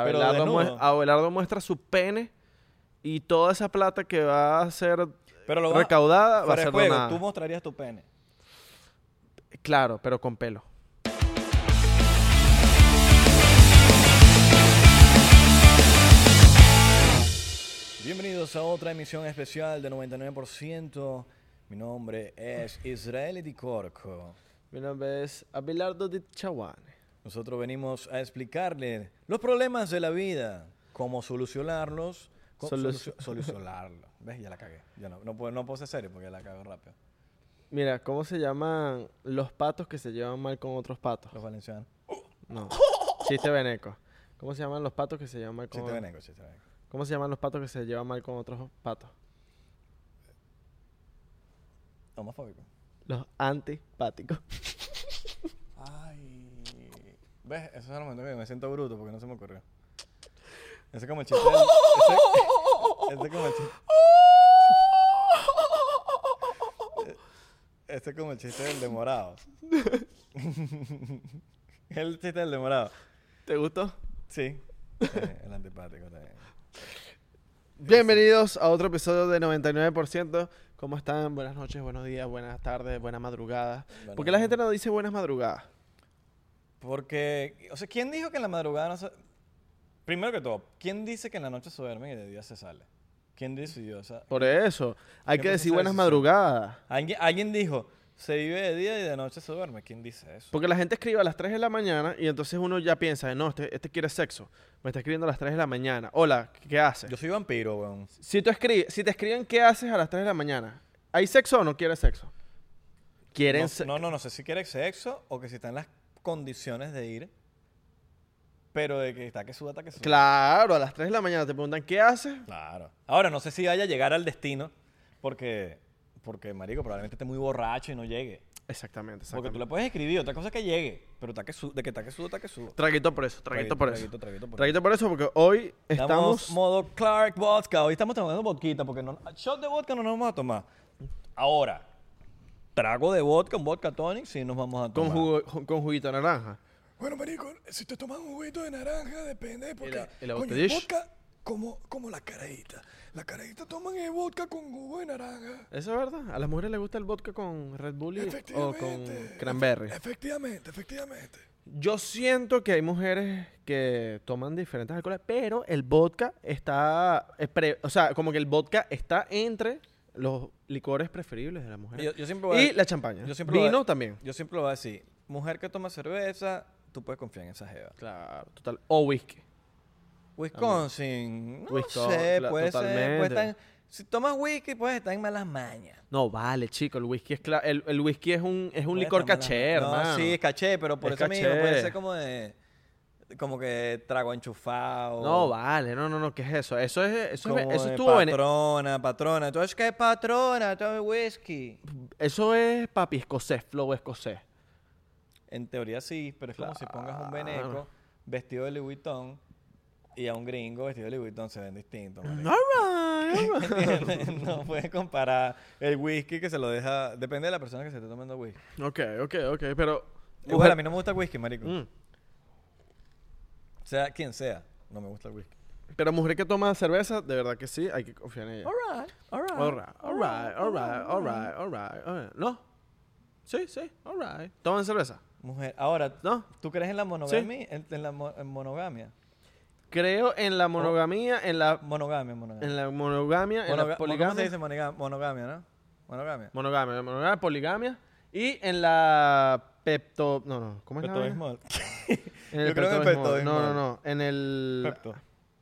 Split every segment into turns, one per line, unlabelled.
Abelardo, mue-
desnudo.
Abelardo muestra su pene y toda esa plata que va a ser
Pero lo
recaudada va a ser
juego,
donada.
tú mostrarías tu pene.
Claro, pero con pelo.
Bienvenidos a otra emisión especial de 99%. Mi nombre es Israel Di Corco.
Mi nombre es Abelardo de Chaguane.
Nosotros venimos a explicarle los problemas de la vida, cómo solucionarlos.
Solucio-
solucio- solucionarlo. ¿Ves? Ya la cagué. Ya no, no, puedo, no puedo ser serio porque la cago rápido.
Mira, ¿cómo se llaman los patos que se llevan mal con otros patos?
Los valencianos.
No. Chiste veneco. ¿Cómo se llaman los patos que se llevan mal con
Chiste veneco, chiste veneco.
¿Cómo se llaman los patos que se llevan mal con otros patos?
Homofóbico.
Los antipáticos.
¿Ves? Eso es el momento que me siento bruto porque no se me ocurrió. Ese es como el chiste del... Ese, ese es como el chiste... Este es como el chiste del demorado. el chiste del demorado.
¿Te gustó?
Sí. Eh, el antipático también.
Bienvenidos a otro episodio de 99%. ¿Cómo están? Buenas noches, buenos días, buenas tardes, buenas madrugadas.
Buenas
¿Por qué la gente no dice buenas madrugadas?
Porque, o sea, ¿quién dijo que en la madrugada no se... Primero que todo, ¿quién dice que en la noche se duerme y de día se sale? ¿Quién decidió esa?
Por eso, hay
¿Qué
que decir buenas madrugadas.
¿Alguien, alguien dijo, se vive de día y de noche se duerme. ¿Quién dice eso?
Porque la gente escribe a las 3 de la mañana y entonces uno ya piensa, no, este, este quiere sexo. Me está escribiendo a las 3 de la mañana. Hola, ¿qué haces?
Yo soy vampiro, weón.
Si, tú escribes, si te escriben qué haces a las 3 de la mañana, ¿hay sexo o no quieres sexo? Quieren
No,
se-
no, no, no sé si quiere sexo o que si está en las condiciones de ir, pero de que está que suda, está que suda.
Claro, a las 3 de la mañana te preguntan qué haces.
Claro. Ahora, no sé si vaya a llegar al destino porque, porque marico, probablemente esté muy borracho y no llegue.
Exactamente,
Porque tú
exactamente.
le puedes escribir, otra cosa es que llegue, pero está que su- de que está que suda, está que suda.
Traguito por eso, traguito por eso.
Traguito, traguito por
Traguito por eso porque hoy
Estamos
estamos...
modo Clark Vodka. Hoy estamos tomando vodka porque no, shot de vodka no nos vamos a tomar. Ahora, trago de vodka, un vodka tonic, sí nos vamos a
Con,
tomar.
jugo- ju- con juguito de naranja.
Bueno, marico, si te tomas un juguito de naranja, depende, porque
la- y la
coño,
botella?
el vodka, como, como la carajita. La carajita toman el vodka con jugo de naranja.
¿Eso es verdad? ¿A las mujeres les gusta el vodka con Red Bull y- o con
Efectivamente.
cranberry?
Efe- Efectivamente, efectivamente.
Yo siento que hay mujeres que toman diferentes alcoholes, pero el vodka está... es pre- o sea, como que el vodka está entre los licores preferibles de la mujer.
Yo, yo siempre voy a-
y la champaña.
yo siempre voy a-
Vino también.
Yo siempre lo voy a decir. Mujer que toma cerveza, tú puedes confiar en esa jeva.
Claro, total. O whisky.
Wisconsin, no
Wisconsin,
sé,
cla-
puede ser.
totalmente.
Puede estar en- si tomas whisky, puedes estar en malas mañas.
No, vale, chico, el whisky es cla- el, el whisky es un, es un
Puede
licor
estar malas
caché,
mañas.
hermano.
No, sí, es caché, pero por
Es
eso mismo puede
caché.
ser como de. Como que trago enchufado.
No, vale, no, no, no, ¿qué es eso? Eso es, eso es, eso estuvo bene-
patrona, patrona. ¿Tú es que patrona? Tome whisky.
Eso es papi escocés, flow escocés.
En teoría sí, pero es como si pongas un veneco vestido de Louis Vuitton y a un gringo vestido de Louis Vuitton se ven distintos. no puedes comparar el whisky que se lo deja. Depende de la persona que se esté tomando whisky.
ok, ok, ok, pero...
Igual a mí no me gusta el whisky, marico.
Mm.
Sea quien sea, no me gusta el whisky.
Pero mujer que toma cerveza, de verdad que sí, hay que confiar en ella.
Alright, alright.
Alright, alright, alright, alright, alright, alright. ¿No? Sí, sí, alright. ¿Toman cerveza?
Mujer, ahora,
¿No?
¿tú crees en la monogamia? En, en la mo- en monogamia.
Creo en la monogamía, en la,
Monogamia, monogamia.
en la monogamia, en la
¿Cómo se
poligamia.
dice monoga- monogamia, no? Monogamia.
Monogamia, la monogamia, poligamia. Y en la pepto... No, no, ¿cómo es la vaina?
Pepto-Bismol.
En el
Yo creo en el.
No, no, no. En el...
Pepto.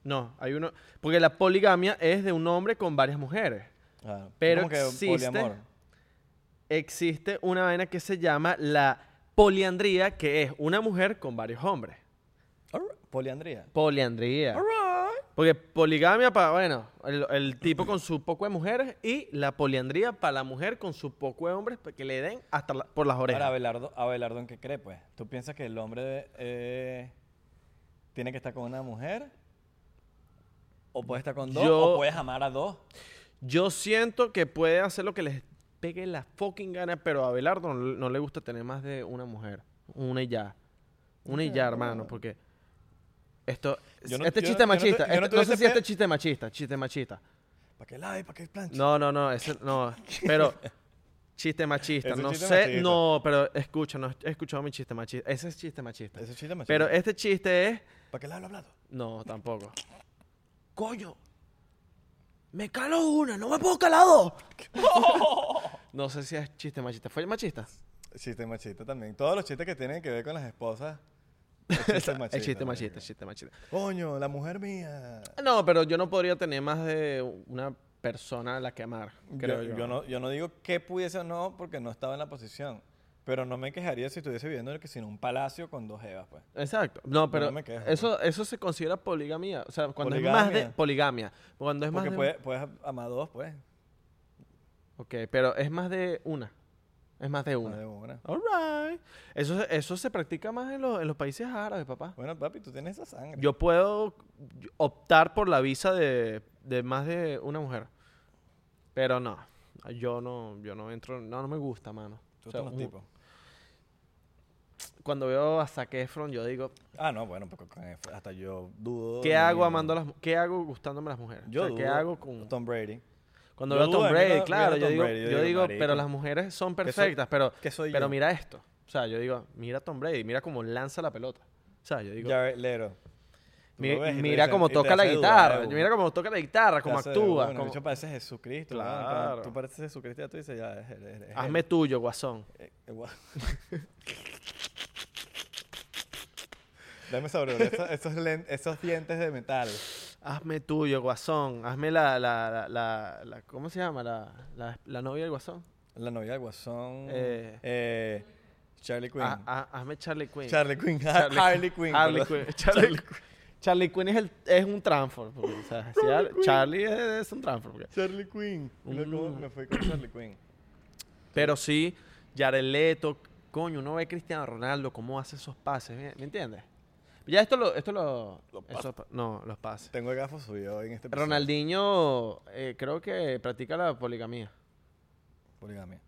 No, hay uno... Porque la poligamia es de un hombre con varias mujeres.
Claro.
Pero
Como que
existe-
poliamor.
Existe una vaina que se llama la poliandría, que es una mujer con varios hombres.
Poliandría.
Poliandría.
Alright.
Porque poligamia para, bueno, el, el tipo con su poco de mujeres y la poliandría para la mujer con su poco de hombres para que le den hasta la- por las orejas.
Ahora, Abelardo, Abelardo, ¿en qué cree, pues? ¿Tú piensas que el hombre eh, tiene que estar con una mujer? ¿O puede estar con dos?
Yo-
¿O puedes amar a dos?
Yo siento que puede hacer lo que les pegue la fucking gana, pero a Abelardo no, no le gusta tener más de una mujer. Una y ya. Una y ya, hermano, porque Esto,
Yo no-
este
yo
chiste
no-
machista.
yo no
este- no, sé
tuviese
si este chiste machista. Chiste machista.
¿Para qué live? ¿Para qué plancha?
No, no, no. Ese, no. Pero chiste machista.
Ese
no
chiste
sé.
machista.
No, pero escucha, no he escuchado mi chiste machista. Ese es chiste machista.
Ese chiste machista.
Pero este chiste es.
¿Para qué live lo hablado?
No, tampoco. Coño. Me calo una, no me puedo calar dos. no sé si es chiste machista. ¿Fue machista?
Chiste machista también. Todos los chistes que tienen que ver con las esposas. Es chiste machista. Marico.
machista, machista.
Coño, la mujer mía.
No, pero yo no podría tener más de una persona a la que amar, creo
yo,
yo.
yo no, yo no digo que pudiese o no porque no estaba en la posición. Pero no me quejaría si estuviese viviendo en que sin un palacio con dos jevas, pues.
Exacto. No, pero
me quejo,
eso, eso se considera poligamia. O sea, cuando es más de
Poligamia.
poligamia. Cuando es más
Porque
de
puedes, puedes amar dos, pues.
Ok, pero es más de una. Es más de
Más
una.
de una.
Alright. Eso, se- eso se practica más en, los- en los países árabes, papá.
Bueno, papi, tú tienes esa sangre.
Yo puedo optar por la visa de, de más de una mujer. Pero no. Yo no, yo no entro. No, no me gusta, mano.
Tú
O sea,
estás
un-
tipo.
Cuando veo a Zac Efron, yo digo,
Ah, no, bueno, porque hasta yo dudo.
¿qué hago amando las ¿Qué hago gustándome las mujeres?
Yo
O sea, ¿Qué
dudo.
hago con
Tom Brady.
Cuando
Yo
veo a Tom Brady,
no,
claro, yo
Tom
digo,
Brady, yo
yo
digo, marico,
pero las mujeres son
¿qué soy-
perfectas, pero,
soy
pero
yo?
mira esto. O sea, yo digo, mira a Tom Brady, mira cómo lanza la pelota. O sea, yo digo,
Jared Leto.
Mi-
y
mira cómo
y
toca la guitarra, mira cómo toca la guitarra, cómo actúa.
uno.
cómo-
De hecho, pareces Jesucristo. ¿no?
Claro.
Cuando Tú pareces Jesucristo, ya tú dices, ya, es, es-
Hazme tuyo, guasón.
Eh, guau. Dame sobre esos, esos, esos dientes de metal.
Hazme tuyo, guasón. Hazme la, la, la, la, la- ¿cómo se llama? La, la, novia del guasón.
La novia del guasón.
Eh.
eh, Charlie Quinn.
Ah, ah, hazme Charlie Quinn.
Charlie Quinn.
Charlie-
Harley Quinn.
Harley. Quinn. Charlie, Charlie Quinn es, el, es un transform. porque, o sea, si al- Charlie es, es un transform. porque-
Charlie Quinn.
Mm.
Me fui con Charlie Quinn.
Pero sí, Jared Leto, coño, uno ve a Cristiano Ronaldo cómo hace esos pases, ¿me, me entiendes? Ya esto lo, esto lo, eso pa- no, los pases.
Tengo el gafo subido en este episodio.
Ronaldinho eh, creo que practica la poligamía,
Poligamia.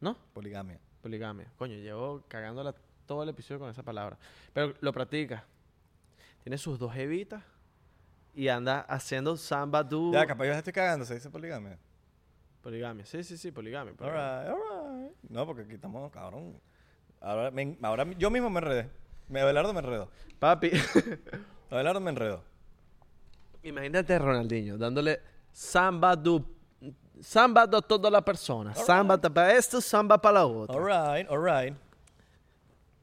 ¿no?
Poligamia.
Poligamia. Coño, llevo cagándola todo el episodio con esa palabra. Pero lo practica. Tiene sus dos evitas y anda haciendo samba do
Ya, capaz yo la estoy cagando, se dice poligamia.
poligamia. Sí, sí, sí, poligamia. poligamia.
Alright. No, porque aquí estamos, cabrón. Ahora, me- ahora yo mismo me enredé. Me, Abelardo me enredó.
Papi,
Abelardo me enredó.
imagínate a Ronaldinho dándole samba do samba do toda la persona. Samba para esto, samba para la otra.
Alright, alright.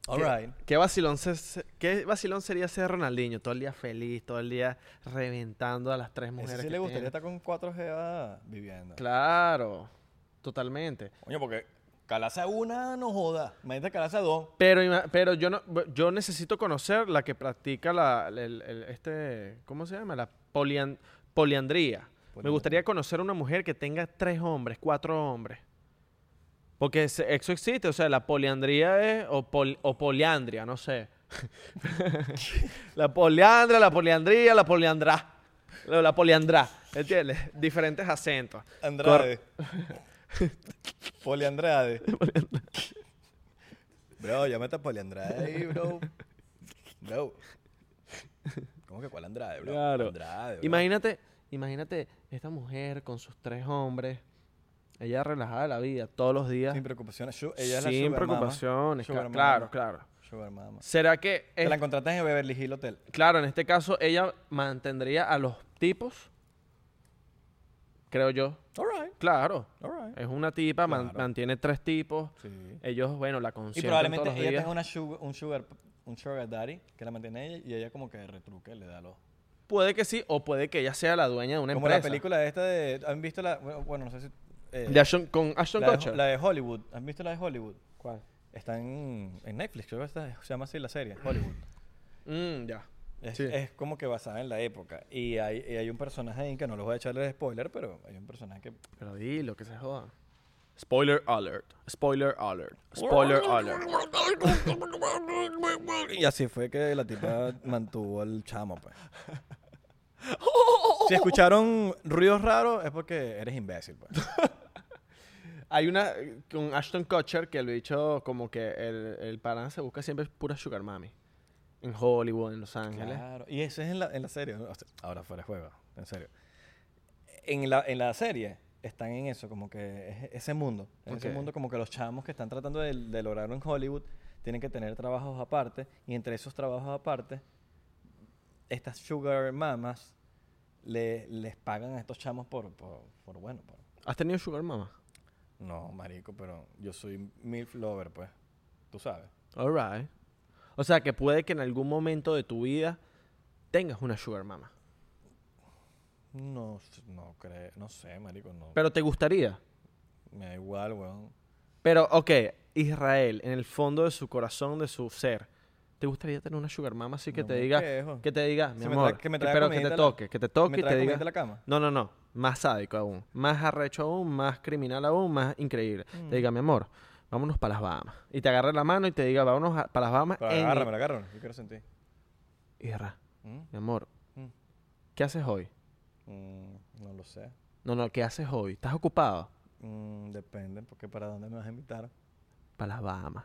¿Qué-
Alright.
¿Qué, vacilón se- se- ¿Qué vacilón sería ser Ronaldinho? Todo el día feliz, todo el día reventando a las tres
Ese
mujeres.
sí
que
le gustaría
tiene.
estar con cuatro jevas viviendo.
Claro, totalmente.
Coño, porque calaza una no joda. Imagínate calaza dos.
Pero, ima- pero yo no, yo necesito conocer la que practica la, el- el- este, ¿cómo se llama? La polian- poliandría. Me gustaría conocer una mujer que tenga tres hombres, cuatro hombres. Porque eso existe, o sea, la poliandría es, o, pol- o poliandria, no sé. la poliandria, la poliandría, la poliandrá. La, la poliandrá, ¿entiendes? Diferentes acentos.
Andrade. Poliandrade. bro, llámate a Poliandrade ahí, bro. Bro. ¿Cómo que cuál Andrade, bro?
Claro.
Andrade, bro.
Imagínate, imagínate esta mujer con sus tres hombres, ella relajada de la vida todos los días,
Sin preocupaciones. Ella es la
sin preocupaciones.
Mama.
claro, claro.
Mama.
¿Será que,
Te la encontraste en Beverly Hills Hotel.
claro, en este caso ella mantendría a los tipos? Creo yo.
Alright,
Claro.
alright.
Es una tipa, man- mantiene tres tipos.
Sí.
Ellos, bueno, la
Y
consienten
probablemente
todos los
ella tenga una sugar, un, sugar, un sugar daddy que la mantiene ella y ella como que retruque, le da los...
Puede que sí, o puede que ella sea la dueña de una
Como
empresa.
la película esta de... ¿Han visto la...? Bueno, bueno, no sé si... eh,
De Ashton- con Ashton
la, de, la de Hollywood. ¿Han visto la de Hollywood?
¿Cuál?
Está en, en Netflix, creo que está- se llama así la serie, Hollywood.
Mm, ya.
Es,
Sí.
es como que basada en la época. Y hay, y hay un personaje ahí que no les voy a echarle spoiler, pero hay un personaje que...
Pero dilo, que se joda. Spoiler alert. Spoiler alert. Spoiler alert.
Y así fue que la tipa mantuvo al chamo, pues. Si escucharon ruidos raros es porque eres imbécil, pues.
Hay una eh, con Ashton Kutcher que lo he dicho como que el, el se busca siempre pura sugar mami. En Hollywood, en Los Ángeles.
Claro. Y eso es en la, en la serie. ¿no? O sea, ahora fuera de juego, en serio. En la, en la serie están en eso, como que es ese mundo. En ese
Ok.
mundo como que los chamos que están tratando de, de lograrlo en Hollywood tienen que tener trabajos aparte. Y entre esos trabajos aparte, estas sugar mamas le- les pagan a estos chamos por, por, por bueno, por...
¿Has tenido Sugar Mama?
No, marico, pero yo soy milf lover, pues. Tú sabes.
Alright. O sea que puede que en algún momento de tu vida tengas una Sugar Mama.
No, no creo, no sé, marico, no.
Pero te gustaría.
Me da igual, weón.
Pero, ok, Israel, en el fondo de su corazón, de su ser, ¿te gustaría tener una Sugar Mama así que
No
te
me
diga,
quejo.
que te diga, mi
Se me
amor,
que me
que-
traiga
pero que te
la-
toque, que te toque
¿Me
y te diga,
la cama?
no, no, no, más sádico aún, más arrecho aún, más criminal aún, más increíble.
Mm.
Te diga, mi amor, vámonos para las Bahamas. Y te agarre la mano y te diga, vámonos para las Bahamas.
Pero
en-
agárrame, agárrame. Yo quiero sentir.
Isra,
¿Mm?
mi amor,
Mm.
¿qué haces hoy?
Mm, no lo sé.
No, no, ¿qué haces hoy? ¿Estás ocupado?
Mm, depende, porque ¿para dónde me vas a invitar?
Para las Bahamas.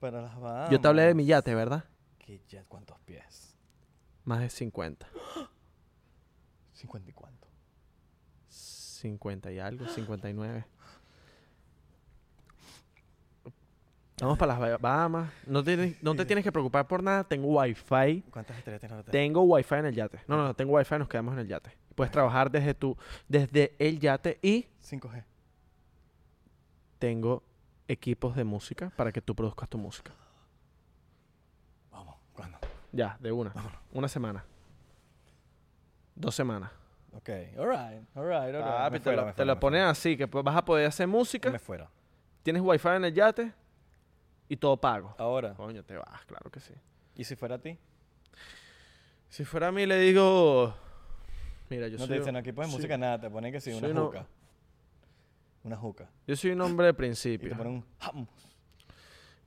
Para las Bahamas.
Yo te hablé de mi yate, ¿verdad?
¿Qué jet? ¿Cuántos pies?
Más de 50.
¿50 y cuánto?
50 y algo, 59. Vamos para las Ba- Bahamas. No, tienes- no te tienes que preocupar por nada. Tengo wifi.
¿Cuántas estrellas tiene el hotel?
Tengo wifi en el yate. No, no, no. Tengo wifi. Nos quedamos en el yate. Puedes trabajar desde tu, desde el yate y
5G.
tengo equipos de música para que tú produzcas tu música.
Vamos, ¿cuándo?
Ya, de una. Una semana. Dos semanas.
Ok, alright, alright, alright.
Papi, te
fuera,
lo, te
fuera,
lo pones así, que pues vas a poder hacer música.
Me fuera.
Tienes wifi en el yate y todo pago.
Ahora,
Coño, te vas, claro que sí.
¿y si fuera a ti?
Si fuera a mí, le digo. Mira, yo
no
soy.
te dicen equipos de
sí.
música nada, te ponen que sí, una
no.
juca. Una juca.
Yo soy un hombre de
Y te
principio.
ponen un hummus.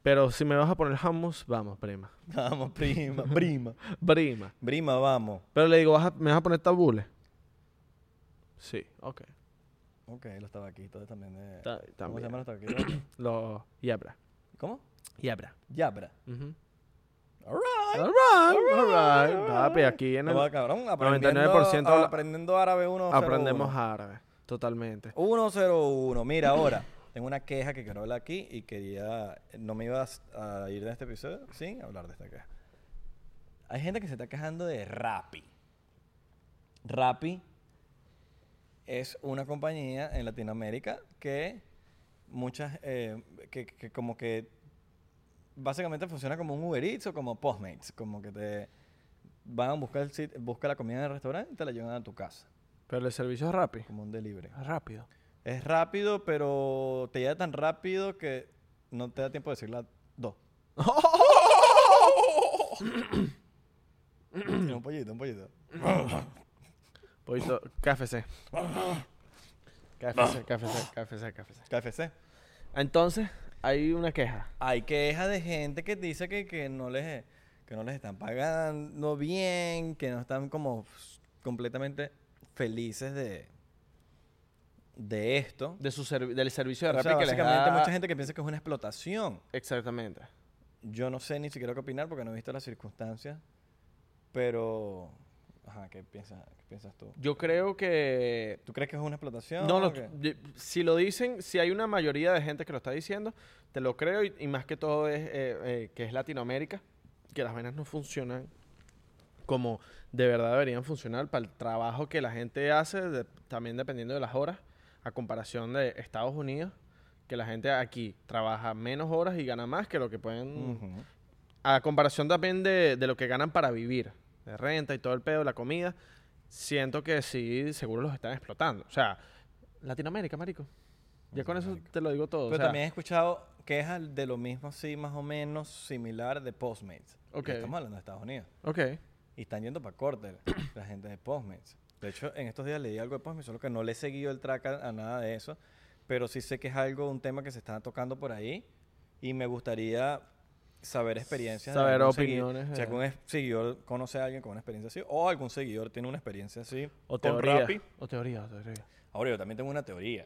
Pero si me vas a poner hummus, vamos, prima.
Vamos, prima, prima.
Prima.
Prima, vamos.
Pero le digo, ¿vas a- ¿me vas a poner tabules? Sí, ok.
Ok, los tabaquitos también de...
Ta-
¿Cómo se llaman los tabaquitos?
Los Yabra.
¿Cómo?
Yabra.
Yabra.
Ujú.
Alright.
Alright, alright. Papi, aquí en el.
No, cabrón,
99%
aprendiendo, aprendiendo árabe 101.
Aprendemos árabe. Totalmente.
101. Mira, ahora, tengo una queja que quiero hablar aquí y quería... No me ibas a ir de este episodio sin hablar de esta queja. Hay gente que se está quejando de Rappi. Rappi es una compañía en Latinoamérica que muchas... eh, que, que como que básicamente funciona como un Uber Eats o como Postmates. Como que te van a buscar, el sit- busca la comida en el restaurante y te la llevan a tu casa.
Pero el servicio es rápido.
Como un delivery.
Es rápido.
Es rápido, pero te llega tan rápido que no te da tiempo de decir las dos. Un pollito, un pollito.
Poquito. KFC. KFC, KFC, KFC, KFC.
KFC.
Entonces, hay una queja.
Hay queja de gente que dice que, que no les que no les están pagando bien, que no están como completamente felices de de esto.
De su servi- del servicio de
O
Rappi
sea,
que les
básicamente
da-
mucha gente que piensa que es una explotación.
Exactamente.
Yo no sé ni siquiera qué opinar porque no he visto las circunstancias, pero ajá, ¿qué piensas, qué piensas tú?
Yo creo que...
¿Tú crees que es una explotación?
No, no, si lo dicen, si hay una mayoría de gente que lo está diciendo, te lo creo y, y más que todo es eh, eh, que es Latinoamérica, que las venas no funcionan como de verdad deberían funcionar para el trabajo que la gente hace, de- también dependiendo de las horas, a comparación de Estados Unidos, que la gente aquí trabaja menos horas y gana más que lo que pueden a comparación también de, de lo que ganan para vivir, de renta y todo el pedo, la comida, siento que sí, seguro los están explotando. O sea, Latinoamérica, marico. Ya con eso te lo digo todo. o
Pero
sea,
también he escuchado quejas de lo mismo, sí, más o menos similar de Postmates. Y
Ok.
Estamos hablando de Estados Unidos.
Ok.
Y están yendo para corte la gente de Postmates. De hecho, en estos días leí algo de Postmates, solo que no le he seguido el track a, a nada de eso. Pero sí sé que es algo, un tema que se está tocando por ahí. Y me gustaría saber experiencias.
Saber opiniones,
Si
eh.
algún es- seguidor conoce a alguien con una experiencia así. O algún seguidor tiene una experiencia así.
O
con
teoría.
Rappi.
O teoría, o teoría.
Ahora, yo también tengo una teoría.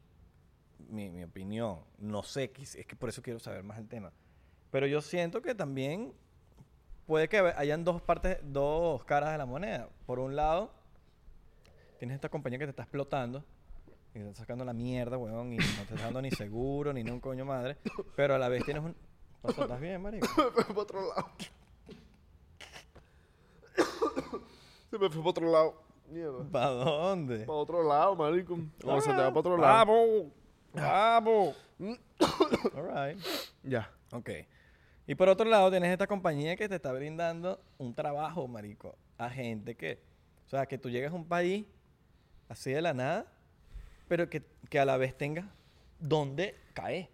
mi, mi opinión, no sé, es que por eso quiero saber más el tema. Pero yo siento que también puede que hayan dos partes, dos caras de la moneda. Por un lado, tienes esta compañía que te está explotando y te está sacando la mierda, weón, y no te está dando ni seguro, ni ni un coño madre. Pero a la vez tienes un... Pasó, ¿Estás bien, marico?
me fue para otro lado. Se me fue para otro lado. Mierda.
¿Para dónde?
Para otro lado, marico. O se te va para otro lado.
¡Vamos! ¡Vamos! All right.
Ya.
Ok. Y por otro lado, tienes esta compañía que te está brindando un trabajo, marico, a gente que, o sea, que tú llegas a un país así de la nada, pero que, que a la vez tengas dónde caer.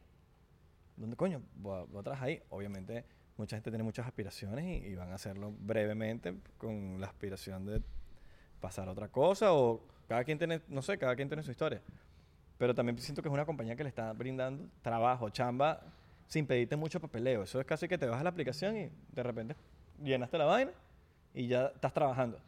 ¿Dónde coño? Voy a, voy a trabajar ahí. Obviamente, mucha gente tiene muchas aspiraciones y, y van a hacerlo brevemente con la aspiración de pasar a otra cosa o cada quien tiene, no sé, cada quien tiene su historia. Pero también siento que es una compañía que le está brindando trabajo, chamba, sin pedirte mucho papeleo. Eso es casi que te vas a la aplicación y de repente llenaste la vaina y ya estás trabajando.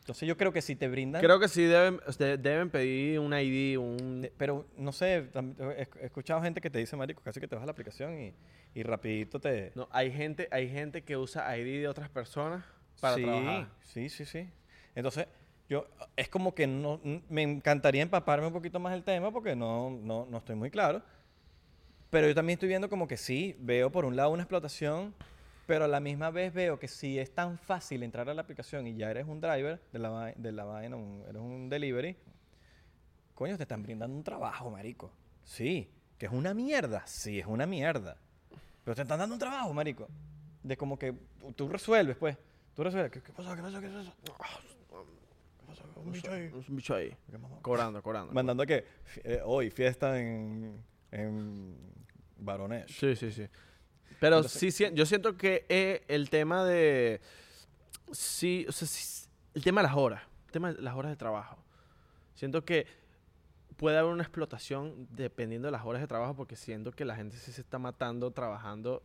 Entonces yo creo que si te brindan...
Creo que sí deben, de- deben pedir un ID, un...
pero no sé, he escuchado gente que te dice, marico, casi que te vas a la aplicación y, y rapidito te...
No, hay gente, hay gente que usa ID de otras personas para
sí,
trabajar.
Sí, sí, sí. Entonces, es como que no, me encantaría empaparme un poquito más el tema porque no, no, no estoy muy claro. Pero yo también estoy viendo como que sí, veo por un lado una explotación, pero a la misma vez veo que si es tan fácil entrar a la aplicación y ya eres un driver de la, de la vaina, un- eres un delivery, coño, te están brindando un trabajo, marico. Sí, que es una mierda. Sí, es una mierda. Pero te están dando un trabajo, marico. De como que tú- tú resuelves, pues. Tú resuelves. ¿Qué, qué pasó? ¿Qué pasó? ¿Qué pasó?
Un bicho ahí.
Un bicho ahí. Cobrando, cobrando.
Mandando que eh, hoy fiesta en, en Barones.
Sí, sí, sí. Pero
Entonces-
sí, yo siento que eh, el tema de... Sí, o sea, sí, el tema de las horas. El tema de las horas de trabajo. Siento que puede haber una explotación dependiendo de las horas de trabajo porque siento que la gente sí se está matando trabajando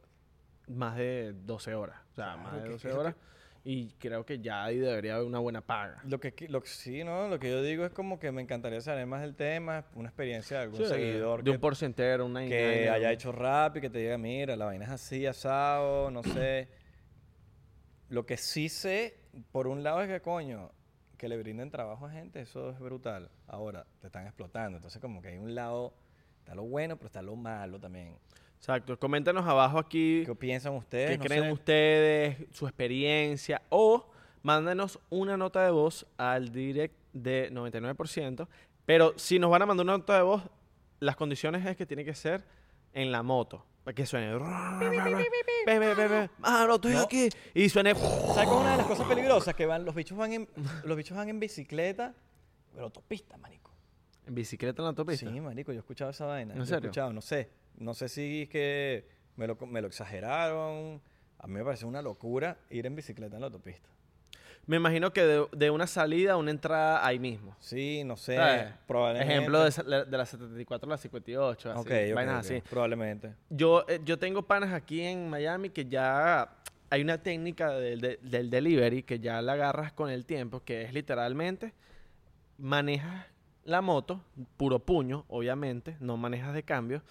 más de 12 horas. O sea,
Claro,
más de
que-
12
que lo
horas. Y creo que ya ahí debería haber una buena paga.
Lo que, lo que sí, ¿no? Lo que yo digo es como que me encantaría saber más del tema, una experiencia de algún
Sí,
seguidor
de
que,
un porcentero, una
que haya hecho rap y que te diga, mira, la vaina es así, asado, no sé. Lo que sí sé, por un lado, es que, coño, que le brinden trabajo a gente, eso es brutal. Ahora, te están explotando. Entonces, como que hay un lado, está lo bueno, pero está lo malo también.
Exacto. Coméntenos abajo aquí
¿Qué piensan ustedes?
qué
No
creen
sé.
ustedes, su experiencia o mándenos una nota de voz al direct de 99%. Pero si nos van a mandar una nota de voz, las condiciones es que tiene que ser en la moto. Para que suene. Ve. Mano, estoy
No.
aquí. Y suene.
¿Sabes una de las cosas peligrosas? Que van, los bichos van en, los bichos van en bicicleta, pero autopista, marico.
En bicicleta en la autopista.
Sí, marico, yo he escuchado esa vaina.
¿En
Yo he escuchado, no sé. No sé si es que me lo, me lo exageraron. A mí me parece una locura ir en bicicleta en la autopista.
Me imagino que de, de una salida a una entrada ahí mismo.
Sí, no sé.
¿Sabes?
Probablemente.
Ejemplo de, de la 74 a la 58. Así, vainas así.
Probablemente.
Yo, eh, yo tengo panas aquí en Miami que ya hay una técnica del, de- del delivery que ya la agarras con el tiempo, que es literalmente manejas la moto, puro puño, obviamente, no manejas de cambio,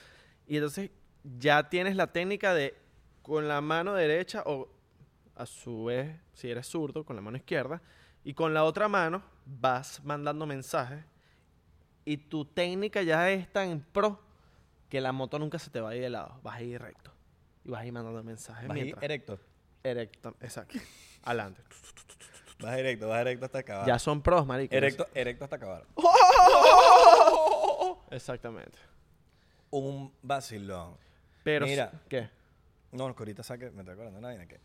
y entonces ya tienes la técnica de con la mano derecha o a su vez, si eres zurdo, con la mano izquierda, y con la otra mano vas mandando mensajes y tu técnica ya es tan pro que la moto nunca se te va a ir de lado. Vas a ir recto. Y vas a ir mandando mensajes.
Vas
mientras-
erecto.
Erecto, exacto. Adelante.
Vas directo, vas directo hasta acabar.
Ya son pros, marico.
Erecto, erecto hasta acabar.
Exactamente.
Un vacilón.
Pero,
Mira.
¿qué?
No, que ahorita saque, me estoy acordando de vaina que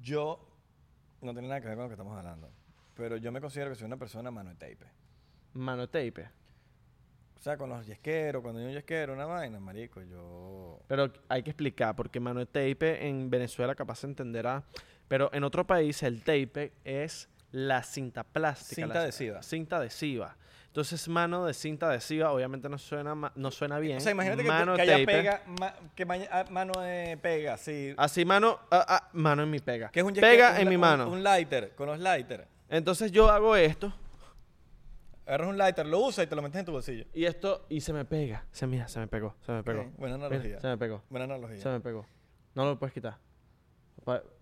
yo no tiene nada que ver con lo que estamos hablando, pero yo me considero que soy una persona mano de tape.
Mano tape.
O sea, con los yesqueros, cuando hay un yesquero, una vaina, marico, yo...
Pero hay que explicar, porque mano de tape en Venezuela capaz se entenderá. Pero en otro país el tape es la cinta plástica.
Cinta
la-
adhesiva.
Cinta adhesiva. Entonces, mano de cinta adhesiva, obviamente no suena, no suena bien.
O sea, imagínate que,
mano
que haya pega, ma- que ma- ah, mano de pega, sí.
Así, mano, ah, ah, mano en mi pega.
Que es un
pega en
un-
mi mano.
Un, lighter, con los lighters.
Entonces yo hago esto
Agarras un lighter, lo usas y te lo metes en tu bolsillo.
y esto y se me pega. Se mira, se me pegó, se me pegó.
Buena
Mira,
analogía.
se me pegó.
Buena analogía.
Se me pegó. No lo puedes quitar.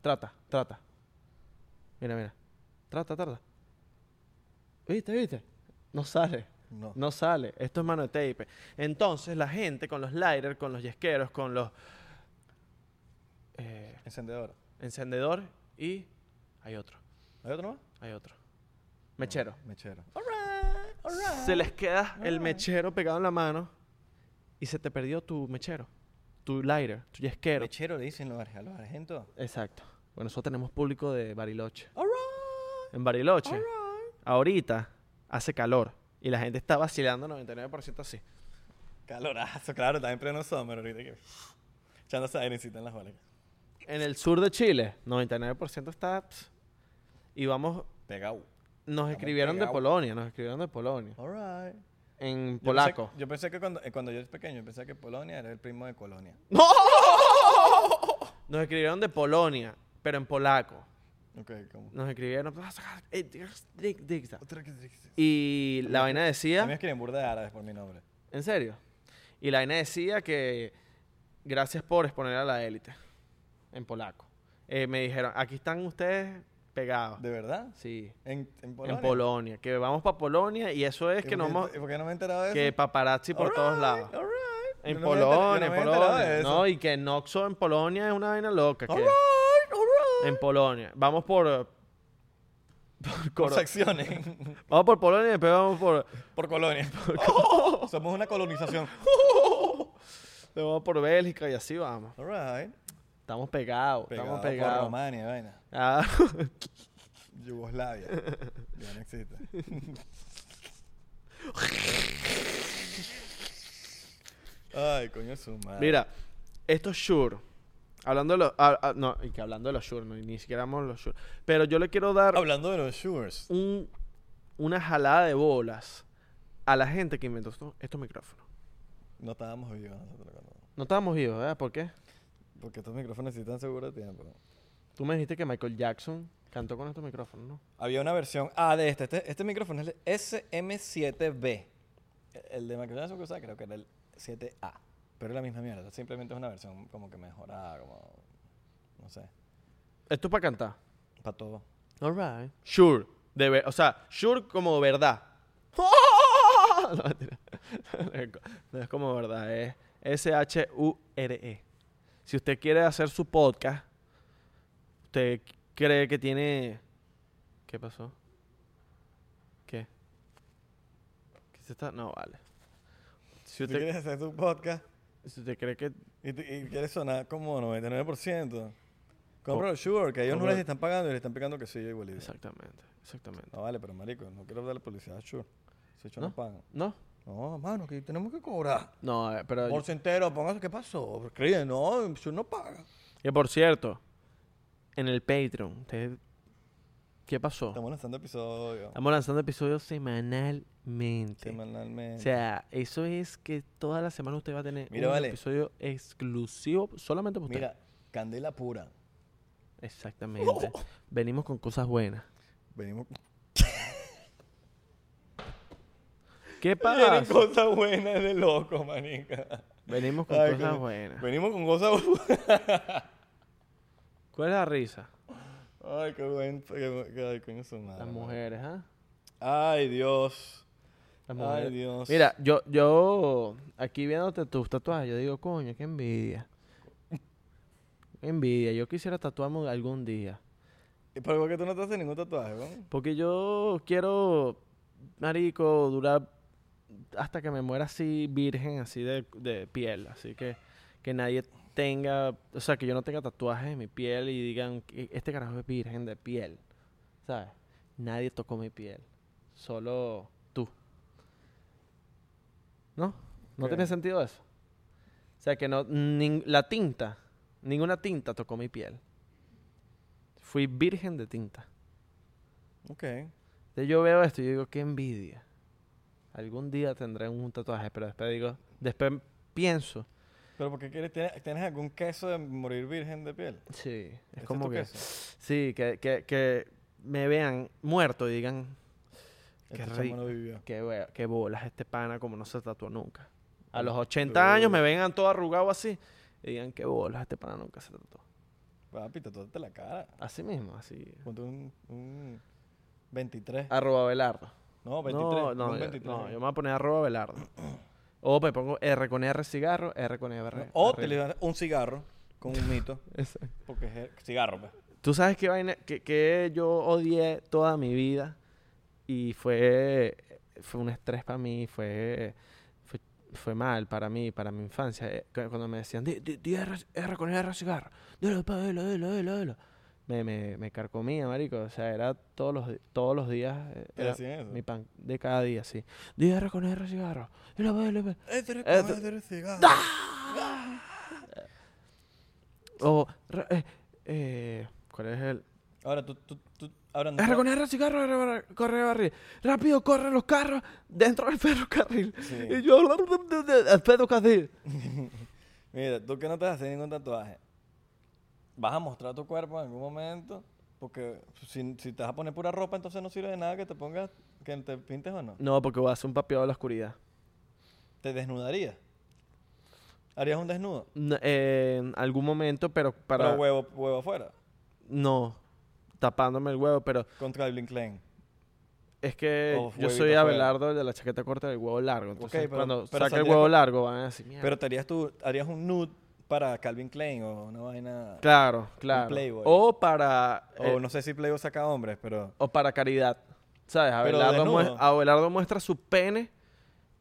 Trata, trata. Mira, mira. Trata, trata. ¿Viste, viste? No sale.
No.
No sale. Esto es mano de tape. Entonces, la gente con los lighters, con los yesqueros, con los eh,
Encendedor.
encendedor y hay otro.
¿Hay otro más?
Hay otro. Mechero.
Mechero.
Se les queda el mechero pegado en la mano y se te perdió tu mechero, tu lighter, tu yesquero.
Mechero le dicen los, a los argentos.
Exacto. Bueno, nosotros tenemos público de Bariloche. En Bariloche, ahorita hace calor y la gente está vacilando 99% así.
Calorazo, claro, está en pleno summer ahorita que... Echándose airecito en las bolas.
En el sur de Chile, 99% está... y vamos,
Pegado.
nos escribieron de. Polonia, nos escribieron de Polonia.
Alright.
En polaco.
Yo pensé que cuando, eh, cuando yo era pequeño, pensé que Polonia era el primo de Colonia.
Nos escribieron de Polonia, pero en polaco.
Ok, ¿cómo?
Nos escribieron... "Eh,
Otra que.
Y la vaina
A mí
decía...
me escriben burda de árabes por mi nombre.
¿En serio? Y la vaina decía que gracias por exponer a la élite en polaco. Eh, me dijeron, aquí están ustedes pegados.
¿De verdad?
Sí.
¿En, en Polonia?
En Polonia. Que vamos para Polonia y eso es
¿Y
que no hemos...
¿y ¿Por qué no me he enterado de eso?
Que paparazzi por todos
Alright,
lados.
alright.
En
no
Polonia,
no
en Polonia. No, y que Noxo en Polonia es una vaina loca. que-
Alright, alright.
En Polonia. Vamos por... por
Por secciones.
vamos por Polonia y después vamos por...
por colonia. Somos una colonización.
Vamos por Bélgica y así vamos.
Alright.
Estamos pegados.
Pegado
estamos
por
pegados.
Romania, vaina.
Ah,
Yugoslavia. ya no existe. Ay, coño su madre.
Mira, estos Shure, hablando de los... ah, ah, no, y que hablando de los Shure, no, ni siquiera hablamos de los Shure. Pero yo le quiero dar
Hablando de los Shures.
un, una jalada de bolas a la gente que inventó estos, estos micrófonos.
No estábamos vivos nosotros cuando...
No estábamos vivos, ¿verdad? ¿Por qué?
Porque estos micrófonos necesitan seguro tiempo.
Tú me dijiste que Michael Jackson cantó con estos micrófonos, ¿no?
Había una versión A de este. Este, este micrófono es el SM7B. El de Microsoft que usaba creo que era el 7A. Pero es la misma mierda. Simplemente es una versión como que mejorada, como... No sé.
Esto es para cantar.
Para todo.
Alright. Sure. De ver- o sea, sure como verdad. no, es como verdad, es S-H-U-R-E. Si usted quiere hacer su podcast, usted cree que tiene... ¿Qué pasó? ¿Qué? ¿Qué se está...? No, vale. Si usted,
quieres hacer tu podcast
si usted cree que...
y, y quieres sonar como 99%,
Co-
compra los Shure, que ellos no les están pagando y les están pegando que sí, igualito.
Exactamente, exactamente.
No vale, pero marico, no quiero darle publicidad a Shure. Si ellos
¿No?
pagan.
¿No?
No, mano, que tenemos que cobrar.
No, eh, pero...
Bolsa entero, póngase, ¿qué pasó? Escribe, no, Shure no paga.
Que por cierto, en el Patreon, ¿ustedes- ¿qué pasó?
Estamos lanzando episodios
Estamos lanzando episodios semanalmente.
semanalmente.
O sea, eso es que toda la semana usted va a tener
Mira,
un
vale.
episodio exclusivo solamente para usted.
Mira, candela pura.
Exactamente. Venimos con cosas buenas.
Venimos
¿Qué
Vienen
pasa?
cosas buenas de loco, manica.
Venimos con
Ay,
cosas buenas.
Venimos con cosas buenas.
¿Cuál es la risa?
Ay, qué buen. Qué, qué- ay, coño, su madre.
Las mujeres, ¿ah?
Ay, Dios.
Las
Ay,
mujeres.
Dios.
Mira, yo, yo, aquí viéndote tus tatuajes, yo digo, coño, qué envidia. Qué envidia. Yo quisiera tatuarme algún día.
¿Y ¿Pero por qué tú no te haces ningún tatuaje, weón?
Porque yo quiero, marico, durar hasta que me muera así virgen, así de, de piel. Así que que nadie tenga, o sea, que yo no tenga tatuajes en mi piel y digan, que este carajo es virgen de piel. ¿Sabes? Nadie tocó mi piel. Solo tú. ¿No? ¿No tiene sentido eso? O sea, que no, nin- la tinta, ninguna tinta tocó mi piel. Fui virgen de tinta.
Ok.
Entonces yo veo esto y yo digo, qué envidia. Algún día tendré un tatuaje, pero después digo, después pienso,
¿Pero por qué quieres? ¿Tienes, tienes algún queso de morir virgen de piel?
sí,
¿Ese
es
es
como
tu
que,
queso?
sí, que, que, que me vean muerto y digan, Qué
Este
rico.
vivió.
qué, qué bolas este pana como no se tatuó nunca. A los
Uh.
80 años me vengan todo arrugado así y digan, qué bolas este pana nunca se tatuó.
Papi, tatúate la cara.
Así mismo, así.
Ponte un, un 23.
Arroba Belardo.
no, 23.
No, no,
un
yo,
23.
no, yo me voy a poner arroba Belardo. O me pongo R con R cigarro, R con R.
o te le das un cigarro con un mito.
Exacto.
Porque es cigarro, pues.
Tú sabes qué vaina, que, que yo odié toda mi vida y fue, fue un estrés para mí, fue, fue, fue mal para mí, para mi infancia. eh, cu- Cuando me decían, di, di- di R, R con R cigarro, dilo, dilo, dilo, dilo, dilo". Me, me, me carcomía, marico. O sea, era todos los, todos los días. eh, mi pan de cada día, sí. Di R con R cigarro, pa, dilo, pa".
Este
Eh,
cigarro.
O, re- eh, eh, ¿cuál es el...?
Ahora, tú, tú, tú, no.
R con R, cigarro, R, corre barril. Rápido, corren los carros dentro del ferrocarril.
Sí.
Y yo del ferrocarril.
Mira, tú que no te vas a hacer ningún tatuaje, vas a mostrar tu cuerpo en algún momento, porque si, si te vas a poner pura ropa, entonces no sirve de nada que te pongas, que te pintes o no.
No, porque voy a hacer un papeado de la oscuridad.
¿Te desnudarías? ¿Harías un desnudo?
N- eh, en algún momento, pero para...
Pero huevo, huevo afuera,
No, tapándome el huevo, pero
con Calvin Klein.
es que yo soy. Abelardo el de la chaqueta corta del huevo largo. Entonces,
pero-
cuando
pero
saque el huevo
con-
largo, van a decir, mierda.
Pero te harías, tú, harías un nude para Calvin Klein o una vaina...
Claro, claro.
Playboy.
O para...
O
eh,
no sé si Playboy saca hombres, pero...
o para caridad. ¿Sabes? Abelardo, mue-
desnudo.
Abelardo muestra su pene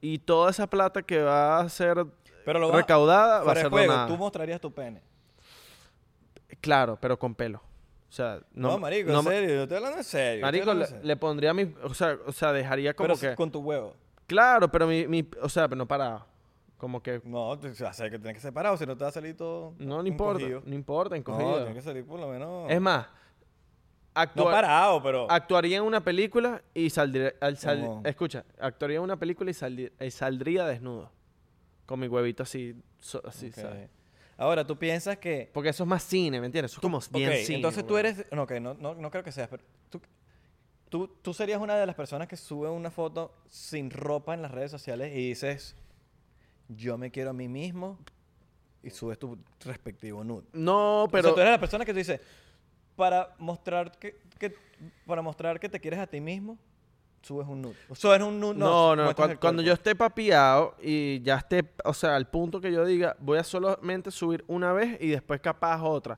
y toda esa plata que va a ser
pero lo vas-
recaudada va a ser
juego,
donada.
tú mostrarías tu pene.
Claro, pero con pelo. O sea,
No,
no,
marico,
no
en serio, yo estoy hablando en serio.
Marico,
serio.
le pondría mi... O sea, o sea dejaría como
Pero
que...
con tu huevo.
Claro, pero mi, mi... O sea, pero no para... Como que...
No, te- o sea, que tienes que separar, si no te va a salir todo.
No, no importa.
encogido.
No importa,
No,
encogido.
tiene que salir por lo menos.
Es más,
no
actua-
parado, pero.
actuaría en una película y saldría... al sal-. Escucha, actuaría en una película y, saldi- y saldría desnudo. Con mi huevito así, so- así
Ok.
¿sabes?
Ahora, tú piensas que.
Porque eso es más cine, ¿me entiendes? Eso es como bien cine.
entonces tú eres. No, ok, no, no, no creo que seas, pero. Tú, tú, tú serías una de las personas que sube una foto sin ropa en las redes sociales y dices. Yo me quiero a mí mismo. Y subes tu respectivo nude.
No,
Pero
pero...
tú eres la persona que tú dices. Para mostrar que, que- para mostrar que te quieres a ti mismo, subes un nude. Subes un nude.
No, no,
el
cuando,
cuerpo.
yo esté papiado y ya esté, o sea, al punto que yo diga, voy a solamente subir una vez y después capaz otra,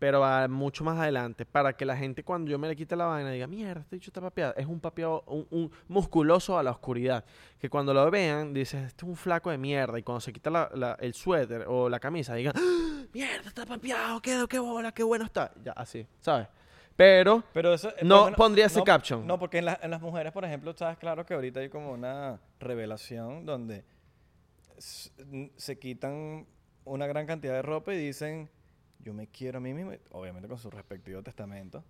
pero a mucho más adelante, para que la gente cuando yo me le quite la vaina diga, mierda, este dicho está papeado, es un papeado, un, un musculoso a la oscuridad, que cuando lo vean, dices, este es un flaco de mierda, y cuando se quita la- la- el suéter o la camisa, digan, "¡Ah! mierda, está papeado, qué, qué bola, qué bueno está, ya, así, ¿sabes? Pero,
Pero eso,
No pondría ese
no,
caption.
No, porque en, la- en las mujeres, por ejemplo, sabes claro que ahorita hay como una revelación donde se quitan una gran cantidad de ropa y dicen, yo me quiero a mí mismo, obviamente con su respectivo testamento.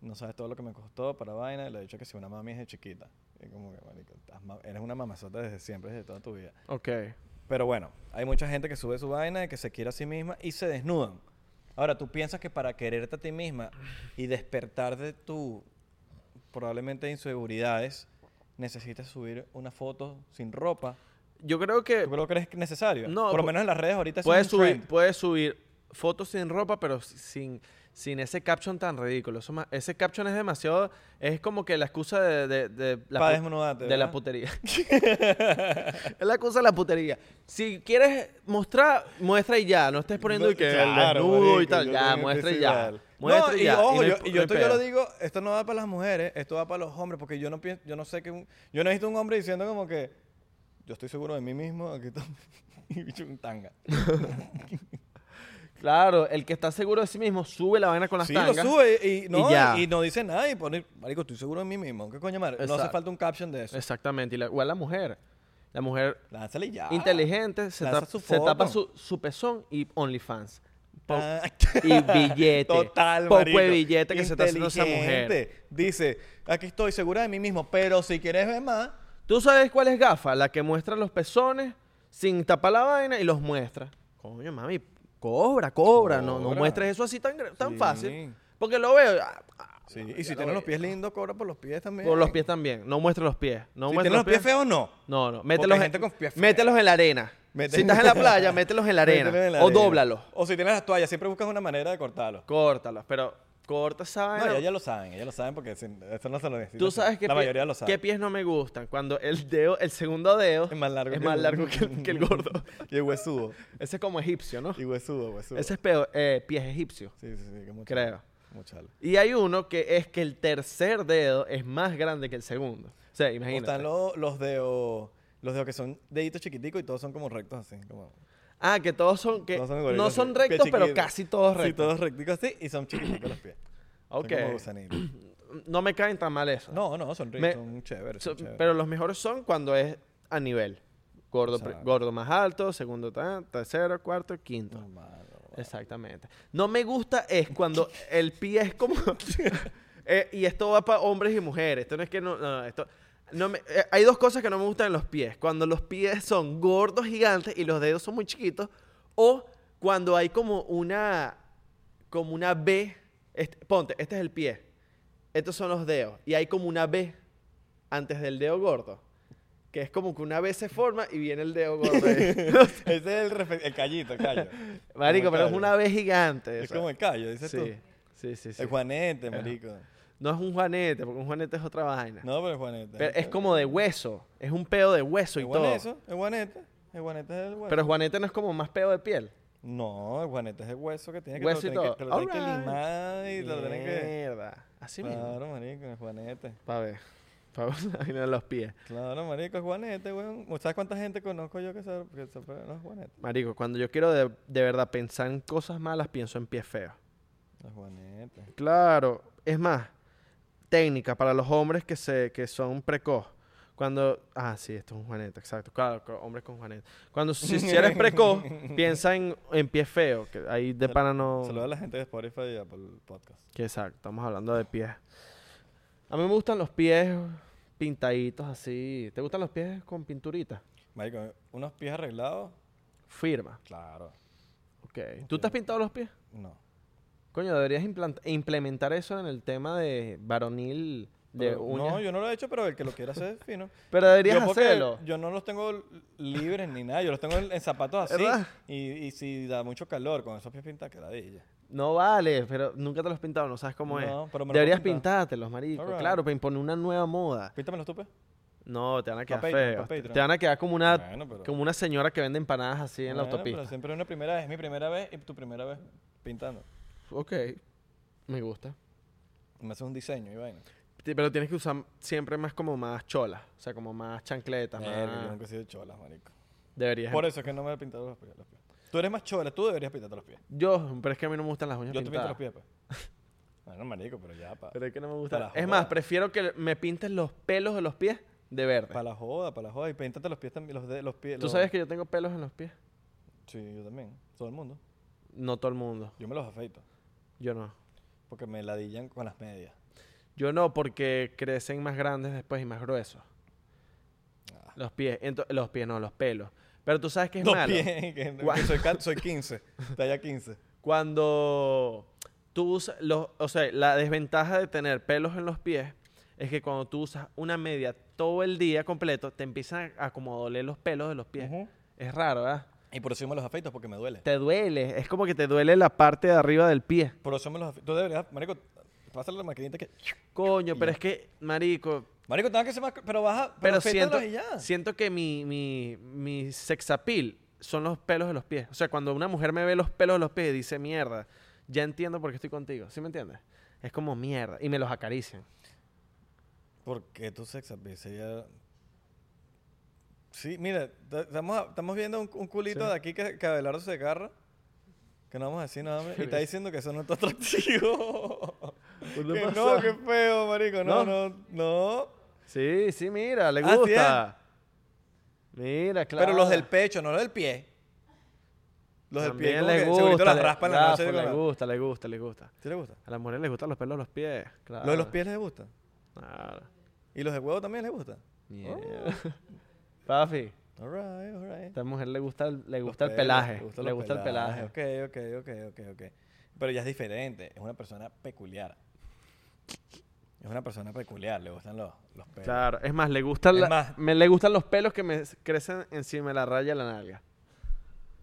No sabes todo lo que me costó para vaina. y Le he dicho que si una mami es de chiquita. Y como que, marico, eres una mamazota desde siempre, desde toda tu vida.
ok,
Pero bueno, hay mucha gente que sube su vaina, y que se quiere a sí misma y se desnudan. Ahora, tú piensas que para quererte a ti misma y despertar de tu probablemente inseguridades, necesitas subir una foto sin ropa.
yo creo que...
¿Tú creo que es necesario?
No,
Por lo menos en las redes ahorita
Puedes
es un
subir,
trend.
puedes subir fotos sin ropa, pero sin, sin ese caption tan ridículo. Eso ma- ese caption es demasiado. Es como que la excusa de, de, de la,
Pa' desnudarte,
de la putería. es la excusa de la putería. Si quieres mostrar, muestra y ya. No estés poniendo
No,
y que el
claro,
desnudo y tal.
yo
Ya, muestra y ya. Muestra
no,
y ya.
Y, ojo, yo, y
no
yo,
hay
esto yo lo digo, esto no va para las mujeres, esto va para los hombres, porque yo no pienso, yo no sé que un, yo no he visto un hombre diciendo como que yo estoy seguro de mí mismo, aquí está un tanga.
Claro, el que está seguro de sí mismo sube la vaina con las
Sí,
tangas.
lo sube y, no,
ya.
y no dice nada y pone, marico, estoy seguro de mí mismo. ¿Qué coño madre? No hace falta un caption de eso.
Exactamente. Y la- igual la mujer. La mujer
ya.
inteligente se,
Lanza
tap-
su
se tapa su, su pezón y OnlyFans.
Ah.
y billete.
Total,
Poco
marico.
de billete que se está haciendo esa mujer.
Dice, aquí estoy segura de mí mismo, pero si quieres ver más,
¿Tú sabes cuál es gafa? La que muestra los pezones sin tapar la vaina y los muestra. Coño, mami, cobra, cobra. No, no muestres eso así tan, tan
Sí.
fácil. Porque lo veo. ah, ah,
sí. Y si tienes los pies lindos, cobra por los pies también.
Por los pies también. No muestres los pies. No
si tienes los pies feos, no.
No, no. Mételos, en-
gente con pies feos.
mételos en la arena. Si estás en la playa, mételos en la arena.
Mételo en la
o
arena.
dóblalos.
O si tienes las toallas, siempre buscas una manera de cortarlos.
Córtalos. Pero corta esa
No,
vaina.
ya, ya lo saben, ellos lo saben porque sin- eso no se lo necesita.
Tú sabes que
La mayoría lo
qué
sabe.
pies no me gustan. Cuando el dedo, el segundo dedo
Es más largo
es
que
más
el-
largo que el, que el gordo.
Y el huesudo.
Ese es como egipcio, ¿no?
Y huesudo, huesudo.
Ese es peo- eh, pies egipcio.
Sí, sí, sí. Como
Creo.
chalo, Como chalo.
Y hay uno que es que el tercer dedo es más grande que el segundo. O sea, imagínate.
Están los, los dedos, los dedos que son deditos chiquiticos y todos son como rectos así. Como,
Ah, que todos son que
todos son
no son rectos, pero casi todos
Sí,
rectos.
todos recticos así y son chiquiticos los pies. Son
Ok.
como gusanitos.
No me caen tan mal eso.
No, no, son, ri-
Me-
son chéveres.
So- pero los mejores son cuando es a nivel. Gordo, gordo más alto, segundo, tercero, cuarto, quinto.
Normal, normal.
Exactamente. No me gusta es cuando el pie es como... Eh, y esto va para hombres y mujeres. Esto no es que no... no, no, esto, no me- eh, hay dos cosas que no me gustan en los pies. Cuando los pies son gordos, gigantes y los dedos son muy chiquitos. O cuando hay como una... Como una B. Este- ponte, este es el pie. Estos son los dedos. Y hay como una B antes del dedo gordo. Que es como que una B se forma y viene el dedo gordo. ahí.
Ese es el, refe- el callito, el callo.
Marico,
Como
pero es
callo.
una B gigante.
Es
esa.
como el callo, dices
Sí,
tú.
sí, sí, sí.
El juanete, marico.
No es un juanete, porque un juanete es otra vaina.
No, pero el juanete.
Pero es como de hueso. Es un pedo de hueso y todo.
juanezo, el juanete. El juanete es el hueso.
Pero juanete no es como más pedo de piel.
No, el juanete es el hueso que tiene que
Hueso y
que,
todo.
te lo tienen que
Alright.
limar y lo tienen que.
Mierda. Así mismo.
Claro, marico, el juanete.
Pa' ver. Pa' ver los pies.
Claro, marico, es juanete, weón. ¿Sabes cuánta gente conozco yo que se, que se opera los juanetes?
Marico, cuando yo quiero de, de verdad pensar en cosas malas, pienso en pies feos.
Los juanetes.
Claro. Es más, técnica para los hombres que, se, que son precoz. Cuando... Ah, sí, esto es un juanete, exacto. Claro, hombres con juanete. Cuando si, si eres precoz, piensa en, en pies feos. Que ahí de pana no...
Saludos a la gente de Spotify y Apple Podcast.
Que exacto, estamos hablando de pies. A mí me gustan los pies pintaditos así. ¿Te gustan los pies con pinturita?
Marico, unos pies arreglados,
Firma.
claro.
Ok. ¿Tú te has pintado los pies?
No.
Coño, deberías implementar eso en el tema de varonil de
Pero-
uñas.
No, yo no lo he hecho, pero el que lo quiera hacer es fino.
Pero deberías
yo
hacerlo.
Yo no los tengo libres ni nada. Yo los tengo en, en zapatos así. Y, y si da mucho calor con esos pies pintados, que ladilla.
No vale, pero nunca te los has pintado, no sabes cómo
No,
es.
pero me
Deberías pintártelos, marico. Claro, para imponer una nueva moda.
Píntamelos tú, pues.
No, te van a quedar feos. Te van a quedar como una,
Bueno, pero-
como una señora que vende empanadas así en la autopista.
Pero siempre es una primera vez. Es mi primera vez y tu primera vez pintando.
Ok, me gusta.
Me haces un diseño y vaina.
Pero tienes que usar siempre más como más cholas, o sea, como más chancletas.
Verga, yo
más...
nunca he sido cholas, marico.
Deberías.
Por eso es que no me he pintado los pies. los pies. Tú eres más chola, tú deberías pintarte los pies.
Yo, pero es que a mí no me gustan las uñas
Yo te pinto
pintadas.
los pies, pues. Bueno, marico, pero ya, pa.
Pero es que no me
Para
gusta.
la
Es más, prefiero que me pintes los pelos de los pies de verde.
Para la joda, para la joda. Y píntate los pies también, los, de, los pies.
¿Tú
los-
sabes que yo tengo pelos en los pies?
Sí, yo también. Todo el mundo.
No todo el mundo.
Yo me los afeito.
Yo no.
Porque me ladillan con las medias.
Yo no, porque crecen más grandes después y más gruesos.
Ah.
Los pies. Los pies, no, los pelos. Pero tú sabes que es
Los
malo.
pies, que,
Gua-
que soy, soy 15. Talla 15.
Cuando tú usas, los, o sea, la desventaja de tener pelos en los pies es que cuando tú usas una media todo el día completo, te empiezan a como doler los pelos de los pies. Es raro, ¿verdad?
Y por eso yo me los afeito, porque me duele.
Te duele, es como que te duele la parte de arriba del pie.
Por eso me los afeito. Tú deberías, marico, pásale la maquinita que...
Coño, pero
ya.
es que, marico,
Marico, tengo que ser más... Pero baja...
pero
afeítalos
siento,
y ya.
siento que mi, mi, mi sex appeal son los pelos de los pies. O sea, cuando una mujer me ve los pelos de los pies y dice, mierda, ya entiendo por qué estoy contigo. ¿Sí me entiendes? Es como mierda. Y me los acarician.
Porque tu sex appeal sería... Sí, mira, estamos, estamos viendo un, un culito
Sí.
de aquí que, que Abelardo se agarra. Que no vamos a decir nada más. Y
¿Qué
está diciendo que eso no está atractivo.
¿Qué
que
pasa?
no, qué feo, marico. No, no, no.
Sí, sí, mira, le
Ah, sí
gusta. Mira, claro.
Pero los del pecho, no los del pie. Los del pie
le
que segurito
gusta,
las
le-
raspan en la noche.
le
la-
gusta, le gusta, le gusta.
¿Sí le gusta?
A las mujeres les gustan los pelos de los pies, claro.
¿Los de los pies les gusta?
Claro.
¿Y los de huevo también les gusta?
Mierda. Papi,
Alright, alright.
a esta mujer le gusta el, le gusta el pelaje.
le gusta
Le
los
gusta el pelaje.
Ok, ok, ok, ok, ok. Pero ya es diferente. Es una persona peculiar. Es una persona peculiar. Le gustan los, los pelos.
Claro, es más, le gustan,
Es
la-
más-
me, le gustan los pelos que me crecen encima de la raya de la nalga.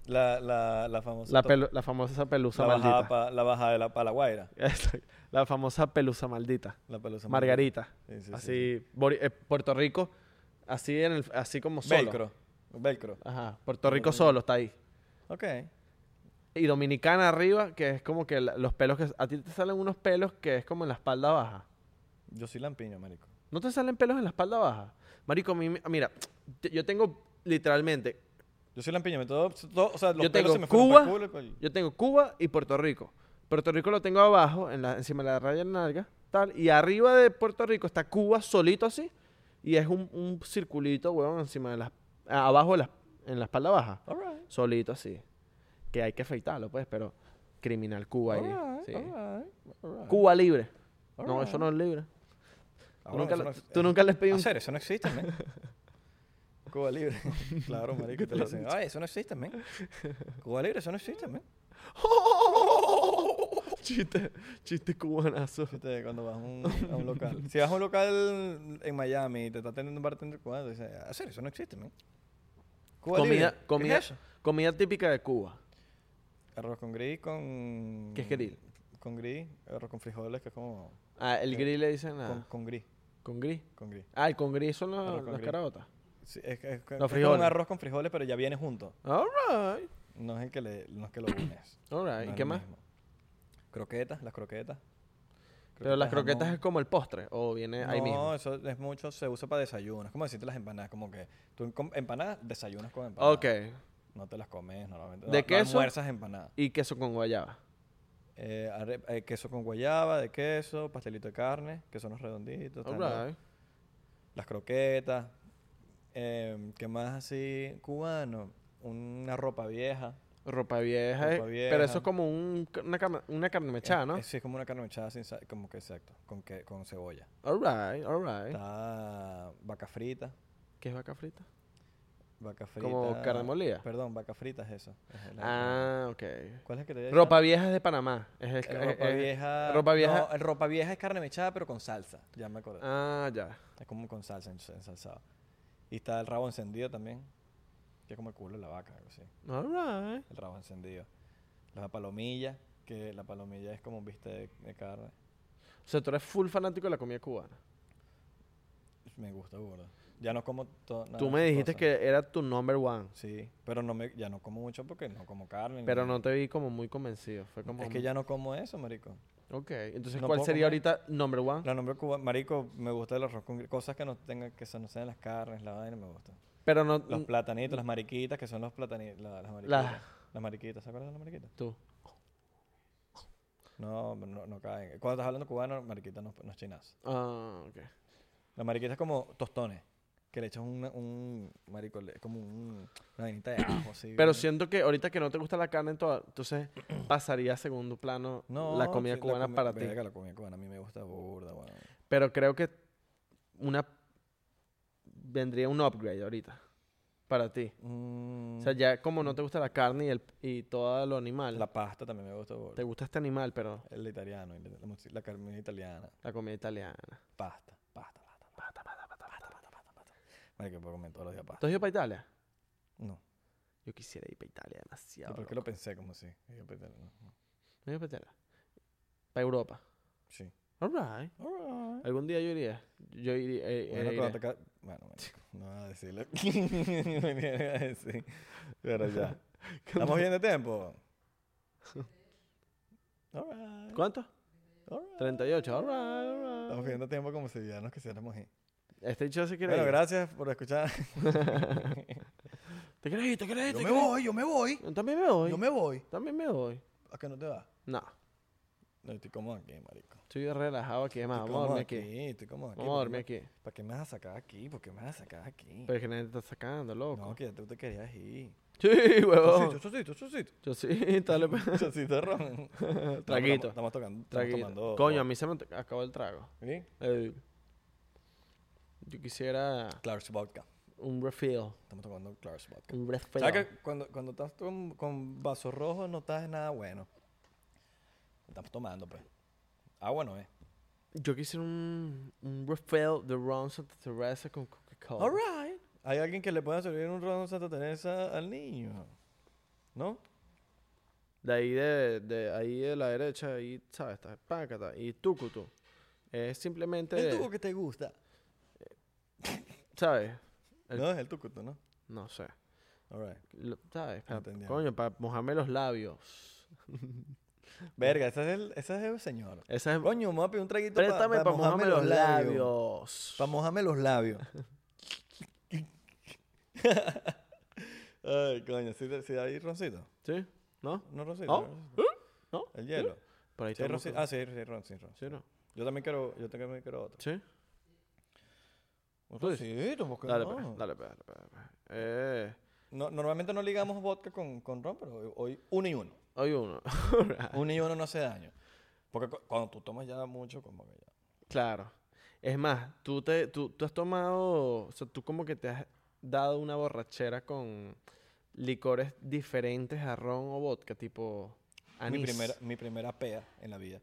La, la, la famosa...
La, pelu- la famosa pelusa
la bajada,
maldita.
pa- la bajada de la palaguaira.
La famosa pelusa maldita.
La pelusa
Margarita.
Sí, sí, sí,
así, eh, Puerto Rico, así, en el, así como solo.
Velcro. Velcro.
Ajá, Puerto Rico solo está ahí.
Ok.
Y Dominicana arriba, que es como que la- los pelos que... A ti te salen unos pelos que es como en la espalda baja.
Yo soy lampiño, marico.
¿No te salen pelos en la espalda baja? Marico, a mí me- mira, te- yo tengo literalmente...
Yo soy lampiño. Me todo, todo- o sea, los
Yo
pelos se me fueron
Cuba,
pa'l culo
yo tengo Cuba y Puerto Rico. Puerto Rico lo tengo abajo, en la, encima de la raya de la nalga, tal. Y arriba de Puerto Rico está Cuba solito así. Y es un, un circulito, huevón, encima de la... Abajo de la, en la espalda baja.
Alright.
Solito así. Que hay que afeitarlo, pues, pero... Criminal Cuba ahí. Sí.
alright.
Cuba libre. No, eso no es libre. Tú nunca,
no
tú nunca les pedí un...
Hacer, eso no existe, men. Cuba Libre. claro, marico. Te dicen, ay, eso no existe, men. Cuba Libre, eso no existe, men.
chiste, chiste cubanazo.
Fíjate, cuando vas a un, a un local. Si vas a un local en Miami y te está atendiendo un bartender cubano, dices, hacer, eso no existe, men. Cuba
Comida,
Libre, ¿qué
comida,
es
comida típica de Cuba.
Arroz con gris, con...
¿Qué es grill?
Con gris, arroz con frijoles, que es como...
Ah, el grill le dicen
Con,
nada.
con gris,
Con gris.
con gris.
Ah, el con gris son los-
con
las
gris.
caraotas.
Sí, es, es, es como
frijoles.
un arroz con frijoles, pero ya viene junto.
Alright.
No es el que, le, no es que lo unes.
Alright.
No
¿Y
es
qué más?
mismo. Croquetas, las croquetas.
Pero las croquetas
jamón.
es como el postre o viene ahí
no,
mismo.
eso es mucho, se usa para desayunos. Como decirte las empanadas, como que tú empanadas desayunas con empanadas.
Ok.
No te las comes normalmente.
¿De
no,
queso?
No almuerzas empanadas.
Y queso con guayaba.
Eh, arre- eh, queso con guayaba, de queso, pastelito de carne, que son los redonditos. Las croquetas. Eh, ¿Qué más así? Cubano. Una ropa vieja.
Ropa vieja.
Ropa
eh,
vieja.
Pero eso es como un, una, carne, una carne mechada,
Eh,
¿no?
eh, sí, es como una carne mechada sin como que exacto, con, que, con cebolla.
Alright, alright.
Está vaca frita.
¿Qué es vaca frita?
Vaca frita.
¿Como carne molida?
Perdón, vaca frita es eso. es
Ah, ok.
¿Cuál es el que te
Ropa vieja es de Panamá. Es el?
El
eh,
ropa
eh,
vieja.
Ropa vieja.
No, el ropa vieja es carne mechada, pero con salsa. Ya me acordé.
Ah, ya.
Es como con salsa ens- ensalzado. Y está el rabo encendido también. Que como el culo de la vaca, algo así.
Alright.
El rabo encendido. La palomilla, que la palomilla es como un bistec de, de carne.
O sea, tú eres full fanático de la comida cubana.
Me gusta burda. Ya no como todo.
Tú me dijiste que era tu number one.
Sí, pero no me, ya no como mucho porque no como carne. ni
Pero
nada.
no te vi como muy convencido. Fue como...
Es que ya no como eso, marico.
Ok. Entonces,
no
¿cuál sería
comer.
ahorita number one?
La nombre Cuba, marico, me gusta el arroz con cosas que no tengan, que se no sean las carnes, la vaina, me gusta.
Pero no...
Los platanitos, las mariquitas, que son los platanitos, las mariquitas.
Las-
Las mariquitas, ¿se acuerdan de las mariquitas?
Tú.
No, no, no caen. Cuando estás hablando cubano, mariquita no, no es chinazo.
Ah, ok.
La mariquita es como tostones, que le echas un, un marico, es como un, una vainita de ajo, así.
Pero siento que ahorita que no te gusta la carne, en toda- entonces pasaría a segundo plano
No,
la comida
sí,
cubana
comi-
para ti.
la comida cubana a mí me gusta burda, bueno.
Pero creo que una vendría un upgrade ahorita para ti.
Mm,
O sea, ya como no te gusta la carne y, el, y todo lo animal,
la pasta también me gusta
te gusta este animal, pero
El italiano, el- la, la carne italiana.
la comida italiana.
Pasta, pasta, pasta, pasta, pasta, pasta, pasta, pasta, pasta, pasta. Marico, puedo comer todos los días
¿Tú
pasta.
has ido para Italia?
No.
Yo quisiera ir para Italia demasiado.
¿Por qué
loco.
lo pensé como si? Yo pensé, no, no.
¿No has ido para Italia? Para Europa.
Sí.
Alright. Algún día yo iría. Yo iría. eh,
Bueno,
eh,
te bueno, no voy a decirlo. No iba a decir. Pero ya. ¿Estamos bien de tiempo? Alright,
¿Cuánto?
alright.
38. Alright, alright.
Estamos bien de tiempo como si ya nos quisiéramos ir.
Este dicho se quiere
Bueno,
ir.
gracias por escuchar.
¿Te ir? ¿Te ir?
Yo
¿Te
me voy, yo me voy.
También me voy.
Yo me voy.
También me voy.
¿A qué no te vas?
No.
No, estoy cómodo aquí, marico.
Estoy relajado aquí, es más,
Estoy
vamos a dormir aquí.
Estoy cómodo aquí.
Vamos a
¿por qué
dormir aquí.
¿Para qué me vas a sacar aquí? ¿Por qué me vas a sacar aquí?
Pero es que nadie te está sacando, loco.
No, que ya tú te querías ir.
Sí, huevón.
Chocito, chocito, chocito.
Sí, dale. pues.
Chocito ron.
Traguito.
Estamos, tocando.
Traguito. Coño, a mí se me acabó el trago.
¿Sí?
Yo quisiera
Clark's Vodka.
un refill.
Estamos tomando Clark's Vodka.
Un refill.
¿Sabes que cuando, cuando estás con, con vaso rojo no estás nada bueno? Estamos tomando, pues. Agua no es.
Yo quisiera un, un refill de Ron Santa Teresa con Coca-Cola.
Alright. Hay alguien que le pueda servir un ron Santa Teresa al niño. ¿No?
De ahí de, de ahí de la derecha, ahí, ¿sabes? Está Pácata y Tucutu. Es simplemente,
El tuco que te gusta.
¿sabes? El-
No, es el tucuto, ¿no?
No sé.
Alright.
Lo- ¿Sabes? Coño, para mojarme los labios.
Verga, ese es el, ese es el señor.
Esa es...
Coño, me voy a pedir un traguito
para mojarme los labios.
Para mojarme los labios. Ay, coño, ¿sí, sí hay roncito?
¿Sí? ¿No?
¿No roncito?
¿No?
¿No. El hielo.
Por ahí
Sí, roncito. Ah, sí, hay ron, sí, ron.
¿Sí no?
Yo también quiero, yo también quiero otro.
¿Sí? Dices.
roncito, ¿por qué
Dale,
no?
pues, dale, pues, dale, pues, dale. Eh,
No, Normalmente no ligamos vodka con, con ron, pero hoy uno y uno.
Hoy uno.
Uno y uno no hace daño. Porque cu- cuando tú tomas ya mucho, como que ya.
Claro. Es más, tú, te, tú, tú has tomado, o sea, tú como que te has dado una borrachera con licores diferentes a ron o vodka, tipo anís.
Mi primera, mi primera pea en la vida,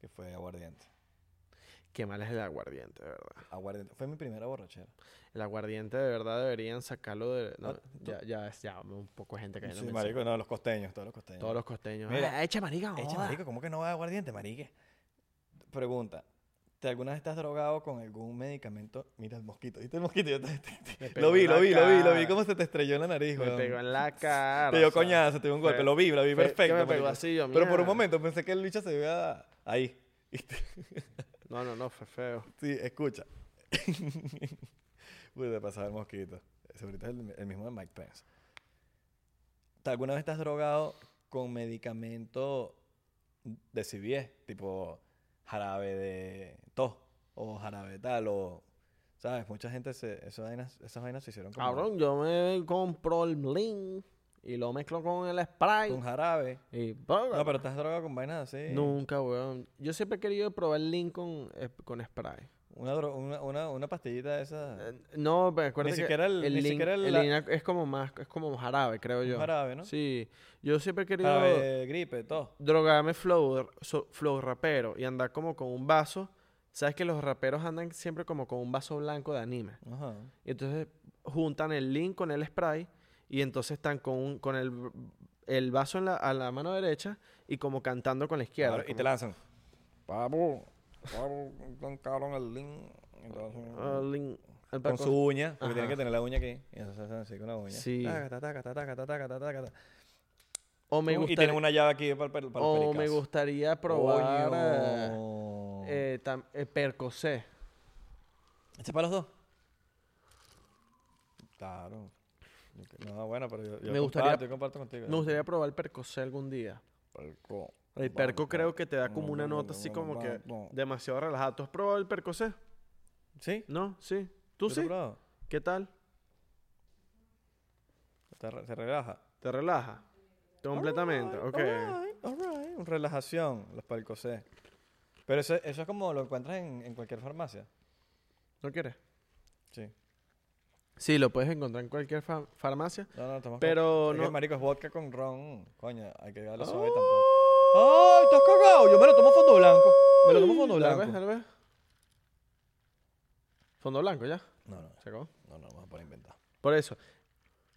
que fue aguardiente.
Qué mal es el aguardiente, de verdad.
Aguardiente. Fue mi primera borrachera.
El aguardiente de verdad deberían sacarlo de... no,
Ah,
ya, ya es ya un poco de gente que
Sí, marico, no, los costeños, todos los costeños.
Todos los costeños.
Mira,
"Ah, echa marica,
Echa,
joda".
marico, ¿cómo que no va a aguardiente, marique? Pregunta. ¿Te alguna vez estás drogado con algún medicamento? Mira el mosquito, ¿viste el mosquito? Yo te- te- te-
Me pegó
lo vi, lo vi, lo vi, lo vi. ¿Cómo se te estrelló en la nariz,
Me
weón?
pegó en la cara.
Te dio coñazo, te dio un golpe.
fue-
Lo vi, lo vi
fue-
perfecto.
me pegó
marico.
así, yo,
Pero por un momento pensé que el bicho se veía ahí.
No, no, no, fue feo.
Sí, escucha. Pude pasar el mosquito. Ese ahorita es el, el mismo de Mike Pence. ¿Te ¿Alguna vez estás drogado con medicamento de CBS? Tipo jarabe de tos o jarabe de tal o... ¿Sabes? Mucha gente se... Esas vainas, esas vainas se hicieron como
Cabrón, yo me compro el bling y lo mezclo con el spray.
con jarabe.
y
No, pero estás drogado con vainas así.
Nunca, weón. Yo siempre he querido probar el link con, eh, con spray.
Una, dro- una, una, una pastillita de esa...
Eh, no, pero acuérdate que
siquiera el- ni siquiera el-
el
la-
Link es como más, es como jarabe, creo yo.
jarabe, ¿no?
Sí. Yo siempre he querido
Jarabe gripe, todo.
drogarme flow, so- flow rapero y andar como con un vaso. ¿Sabes que los raperos andan siempre como con un vaso blanco de anime?
Ajá.
Y entonces juntan el link con el spray y entonces están con, un- con el, el vaso en la, a la mano derecha y como cantando con la izquierda.
Claro, y te lanzan. Papu, con cabrón el link. Entonces,
Ah, link- el
con su uña, porque
Ajá.
tienen que tener la uña aquí. Y entonces hacen así con la uña.
Sí.
Taca, taca, taca, taca, taca, taca, taca, taca.
O me
y
gustaría,
tienen una llave aquí para, para, para
o me gustaría probar eh, eh, tam- eh.
¿Este es para los dos? Claro. No, bueno, pero yo, yo
Me gustaría-
comparto, yo comparto contigo.
Me gustaría probar el Percocet algún día.
Perco.
El Perco creo que te da como una nota así como que demasiado relajada. ¿Tú has probado el Percocet?
¿Sí?
¿No? Sí. ¿Tú
¿Yo te
sí? ¿Qué tal?
Te re- relaja.
¿Te relaja? Completamente,
Alright,
ok.
Relajación, los Percocet. Pero eso, eso es como lo encuentras en, en cualquier farmacia.
¿No quieres?
Sí.
Sí, lo puedes encontrar en cualquier fa- farmacia.
No, no, toma
Pero
Es que,
no-
marico, es vodka con ron. Coño, hay que darle suave tampoco. ¡Ay, estás cagado! Yo me lo tomo fondo blanco. Me lo tomo fondo blanco.
dale, pues. Fondo blanco, ya.
No, no,
Se acabó.
no, no, vamos a poner inventar.
Por eso.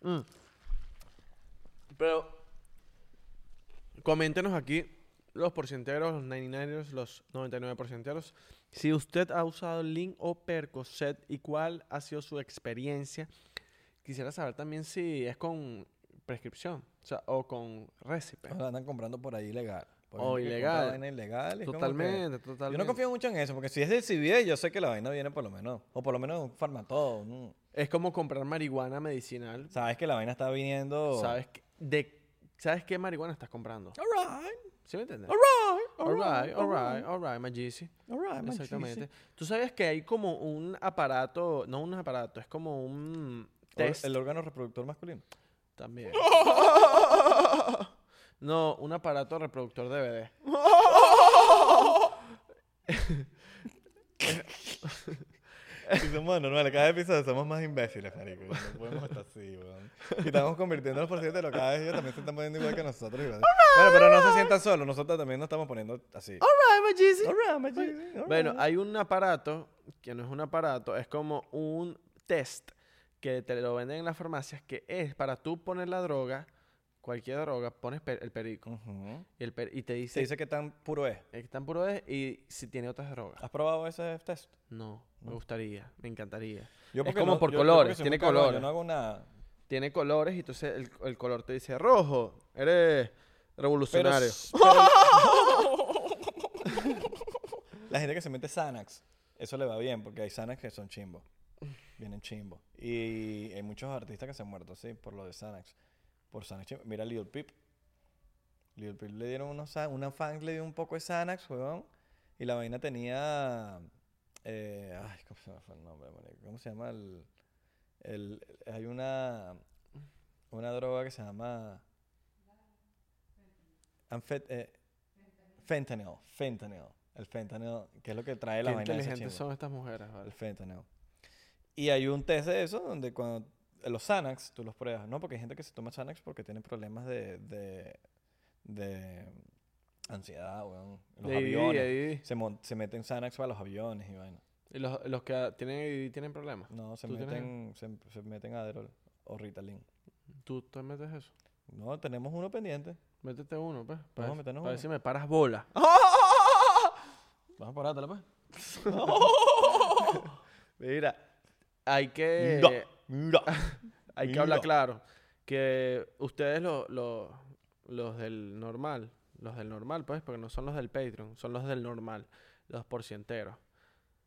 Mm. Pero, coméntenos aquí los porcenteros, los 99ers, los 99 porcenteros. Si usted ha usado link o Percocet y cuál ha sido su experiencia. Quisiera saber también si es con prescripción o, sea, o con récipe.
Lo andan comprando por ahí ilegal. Por
O
que
ilegal.
vaina como que-
Totalmente, totalmente.
Yo no confío mucho en eso, porque si es del CBD, yo sé que la vaina viene por lo menos, o por lo menos un farmatodo.
Es como comprar marihuana medicinal.
Sabes que la vaina está viniendo.
¿Sabes qué, de, ¿Sabes qué marihuana estás comprando?
Alright.
¿Sí me entiendes?
Alright,
Alright, alright, alright, my Jeezy.
alright, my
Exactamente. Tú sabes que hay como un aparato, no un aparato, es como un test
El órgano reproductor masculino.
también. No, un aparato reproductor de bebé.
Si somos normales, cada episodio somos más imbéciles, marico. No podemos estar así, weón. Y estamos convirtiéndonos por cierto, cada vez ellos también se están poniendo igual que nosotros. igual. Bueno, pero no se sientan solos, nosotros también nos estamos poniendo así.
Alright, my Jeezy.
Alright, my Jeezy, alright.
Bueno, hay un aparato, que no es un aparato, es como un test que te lo venden en las farmacias, que es para tú poner la droga, cualquier droga, pones pe- el perico
Ujú.
y, el per- y te dice,
dice que tan puro es.
que tan puro es y si tiene otras drogas.
¿Has probado ese test?
No, me gustaría, me encantaría.
Yo
es como
no-
por
yo-
colores, tiene colores.
Yo no hago nada.
Tiene colores y entonces el, el color te dice rojo, eres revolucionario.
pero- la gente que se mete Xanax, eso le va bien, porque hay Xanax que son chimbos. Vienen chimbos. Y hay muchos artistas que se han muerto así por lo de Xanax. Por Xanax chimbo. Mira Lil Peep. Lil Peep le dieron unos, una fan le dio un poco de Xanax, weón. Y la vaina tenía. Eh, ay, ¿cómo se llama el nombre, marico? ¿Cómo se llama el, el. Hay una. Una droga que se llama. Anfet, eh, fentanyl, fentanyl. El fentanyl, que es lo que trae la
Qué
vaina
inteligentes son estas mujeres,
El
¿vale?
fentanyl. Y hay un test de eso donde cuando eh, los Xanax tú los pruebas, ¿no? Porque hay gente que se toma Xanax porque tiene problemas de, de, de ansiedad, weón. Los
De
aviones. Se, se meten Xanax para los aviones y vaina.
Y los, los que tienen ADD tienen problemas.
No, se
¿Tú tienes-
meten, se, se meten Adderall o Ritalin.
¿Tú te metes eso?
No, tenemos uno pendiente.
Métete uno, pues.
Vamos a meternos
para ver
uno.
si me paras bola.
Vamos a parártela, pues.
Mira, hay que...
Mira.
Hay que hablar claro. Que ustedes lo- lo- los del normal, los del normal, pues, porque no son los del Patreon, son los del normal, los porcienteros.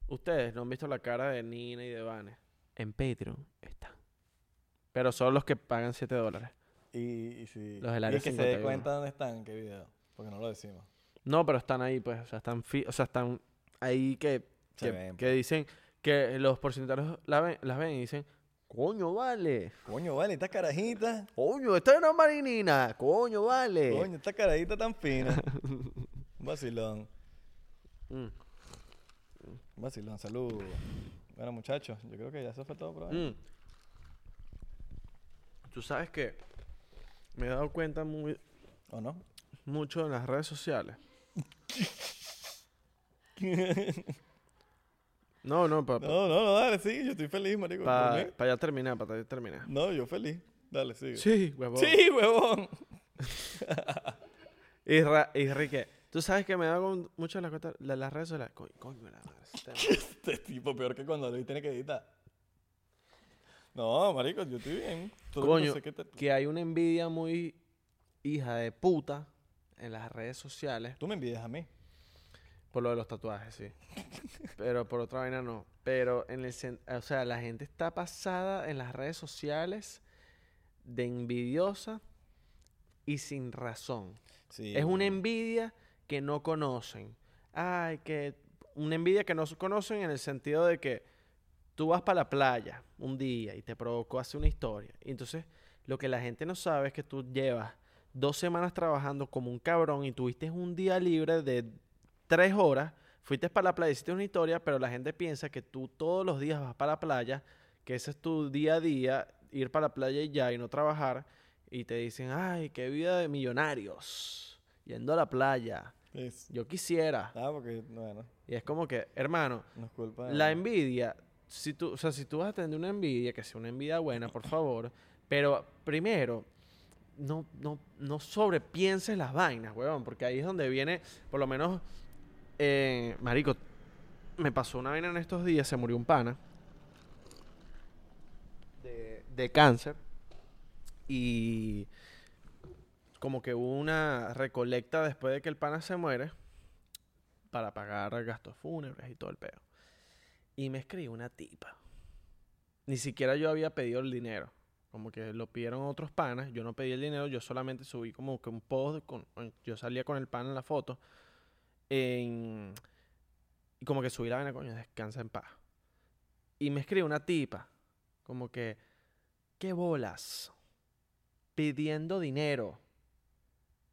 Ustedes no han visto la cara de Nina y de Vane. En Patreon están. Pero son los que pagan 7 dólares.
Y, y si-
Los del
y
área
que se
51.
dé cuenta dónde están, en qué video. Porque no lo decimos.
No, pero están ahí, pues. O sea, están, fi- o sea, están ahí que,
Se
que,
ven,
que dicen que los porcenteros la ven- las ven y dicen, coño, vale.
Coño, vale, esta carajita.
Coño, esta es una marinina. Coño, vale.
Coño, esta carajita tan fina. Un vacilón.
Mm.
Un vacilón, saludos. Bueno, muchachos, yo creo que ya eso fue todo por hoy.
Mm. Tú sabes que me he dado cuenta muy,
¿O no?
mucho en las redes sociales. no, no, para
No, no, no, dale, sigue. Yo estoy feliz, marico. ¿Por qué?
ya terminar, para ya terminar.
No, yo feliz. Dale, sigue.
Sí, huevón.
Sí, huevón.
Isra, Isra, ¿qué? Tú sabes que me dado con mucho las, cosas- de las redes sociales. Coño, coño, la madre, este.
Este tipo peor que cuando Luis tiene que editar. No, marico, yo estoy bien. Que
Coño,
te-
que hay una envidia muy hija de puta en las redes sociales.
Tú me envidias a mí.
Por lo de los tatuajes, sí. Pero por otra vaina no. Pero en el o sea, la gente está pasada en las redes sociales de envidiosa y sin razón.
Sí.
Es una envidia que no conocen. Ay, que una envidia que no conocen en el sentido de que tú vas para la playa un día y te provocó hacer una historia. Y entonces lo que la gente no sabe es que tú llevas dos semanas trabajando como un cabrón y tuviste un día libre de tres horas, fuiste para la playa, hiciste una historia, pero la gente piensa que tú todos los días vas para la playa, que ese es tu día a día, ir para la playa y ya y no trabajar, y te dicen, ay, qué vida de millonarios, yendo a la playa.
Es-
Yo quisiera.
Ah, porque, bueno,
Y es como que, hermano,
culpa
la envidia, si tú, o sea, si tú vas a tener una envidia, que sea una envidia buena, por favor, pero primero, no, no, no sobrepienses las vainas, weón, porque ahí es donde viene, por lo menos, eh, marico, me pasó una vaina en estos días, se murió un pana de, cáncer y como que hubo una recolecta después de que el pana se muere para pagar gastos fúnebres y todo el peo. Y me escribió una tipa. Ni siquiera yo había pedido el dinero. Como que lo pidieron otros panas. Yo no pedí el dinero, yo solamente subí como que un post. Con, yo salía con el pana en la foto. En- como que subí la vaina, coño, descansa en paz. Y me escribe una tipa, como que, ¿qué bolas? Pidiendo dinero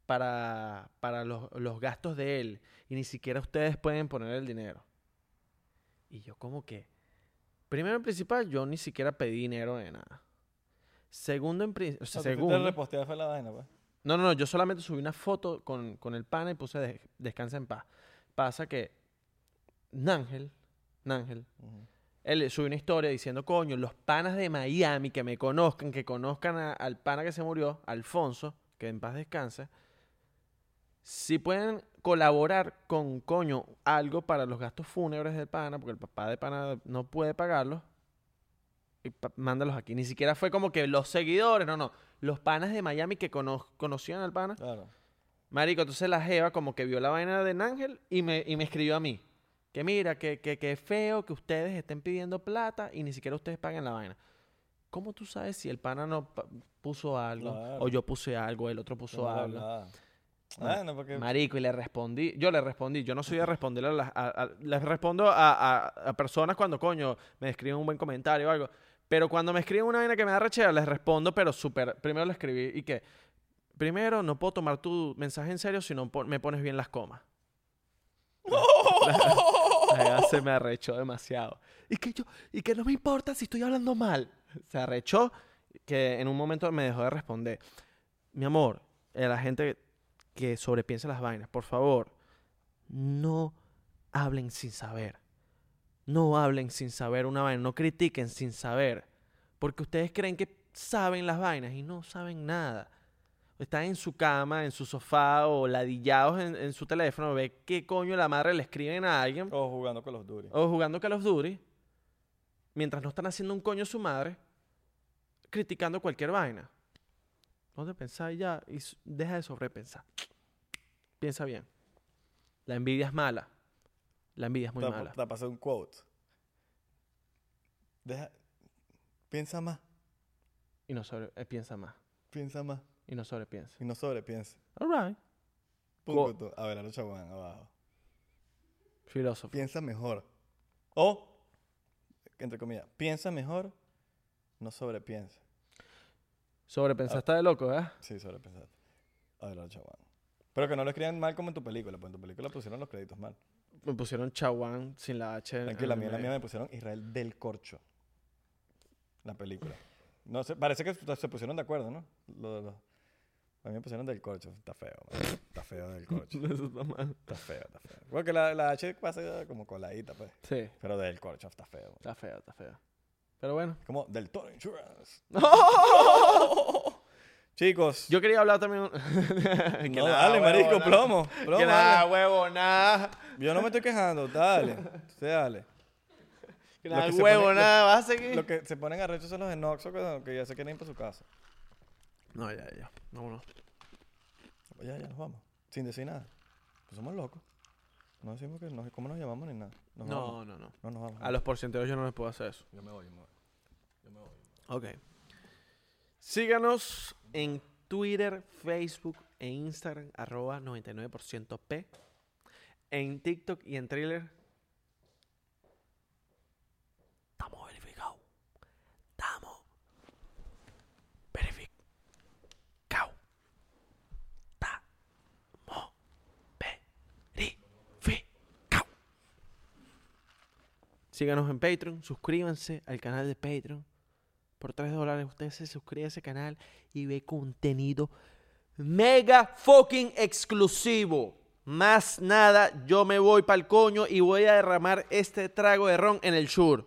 para, para los, los gastos de él. Y ni siquiera ustedes pueden poner el dinero. Y yo como que, primero en principal, yo ni siquiera pedí dinero de nada. Segundo en principal,
O sea,
segundo,
fue la vaina, pues.
No, no, no, yo solamente subí una foto con, con el pana y puse de- descansa en paz. Pasa que Nángel, Nángel, él subió una historia diciendo, coño, los panas de Miami que me conozcan, que conozcan a- al pana que se murió, Alfonso, que en paz descanse, si pueden colaborar con, coño, algo para los gastos fúnebres del pana, porque el papá de pana no puede pagarlos, y mándalos aquí. Ni siquiera fue como que los seguidores, no, no. Los panas de Miami que cono- conocían al pana.
Claro.
Marico, entonces la Jeva como que vio la vaina de Nángel y me, y me escribió a mí. Que mira, que, que, que feo que ustedes estén pidiendo plata y ni siquiera ustedes paguen la vaina. ¿Cómo tú sabes si el pana no puso algo?
Claro.
O yo puse algo, el otro puso algo.
hablada. Bueno, porque...
Marico, y le respondí, yo le respondí, yo no soy de responderle a las, a- a- les respondo a personas cuando, coño, me escriben un buen comentario o algo, pero cuando me escriben una vaina que me da rechera, les respondo, pero súper, primero le escribí y que, primero, no puedo tomar tu mensaje en serio si no me pones bien las comas. La jeva se me arrechó demasiado. Y que yo, y que no me importa si estoy hablando mal. Se arrechó que en un momento me dejó de responder. Mi amor, a la gente que sobrepiensa las vainas, por favor, no hablen sin saber. No hablen sin saber una vaina, no critiquen sin saber. Porque ustedes creen que saben las vainas y no saben nada. Están en su cama, en su sofá o ladillados en, en su teléfono, ve qué coño la madre le escriben a alguien
O jugando con los duris.
o jugando Call of Duty, mientras no están haciendo un coño a su madre, criticando cualquier vaina. No te pensáis ya y deja de sobrepensar. Piensa bien. La envidia es mala. La envidia es muy
te,
mala.
te pasé un quote. Deja... Piensa más,
Y no sobre, eh, piensa más.
piensa más.
Y no sobrepiensa.
Y no sobrepiensa.
All right.
Punto. A ver, Arocha Juan, abajo.
Filósofo.
Piensa mejor. O, entre comillas, piensa mejor, no sobrepiensa.
Sobrepensar está de loco, ¿eh?
Sí, sobrepensar. A ver, Arocha Juan. Pero que no lo escriban mal como en tu película, pues en tu película pusieron los créditos mal.
Me pusieron Chaguán sin la H.
Tranquila, mía, la mía me pusieron Israel del Corcho. La película. No sé, parece que se pusieron de acuerdo, ¿no? Lo- lo- a mí me pusieron del corcho. Está feo, man. Está feo del corcho.
Eso está mal.
Está feo, está feo. Porque la, la H pasa como coladita, pues.
Sí,
Pero del corcho está feo. man.
está feo, está feo. Pero bueno.
Como del Toro Insurance. Chicos.
Yo quería hablar también. que
no,
nada,
dale,
huevo, nada.
plomo.
Que nada,
dale.
huevo, nada.
Yo no me estoy quejando, dale. Usted dale.
Que
Lo
nada,
que
huevo,
pone- lo-
nada. ¿Vas a seguir?
Lo que se ponen arrechos son los de Noxo que, que ya se quieren ir para su casa.
No, ya, ya. Vámonos.
Pues ya, ya nos vamos. Sin decir nada. Pues somos locos. No decimos que nos, cómo nos llamamos ni nada. Nos
No,
vamos.
no, no.
No nos vamos.
A los porcenteros yo no les puedo hacer eso.
Yo me voy, yo me voy. Yo me voy.
Ok. Síganos en Twitter, Facebook e Instagram, arroba 99% P. En TikTok y en Thriller. Estamos verificados. Estamos verificados. Estamos verificados. Síganos en Patreon, suscríbanse al canal de Patreon. Por 3 dólares usted se suscribe a ese canal y ve contenido mega fucking exclusivo. Más nada, yo me voy para el coño y voy a derramar este trago de ron en el sur.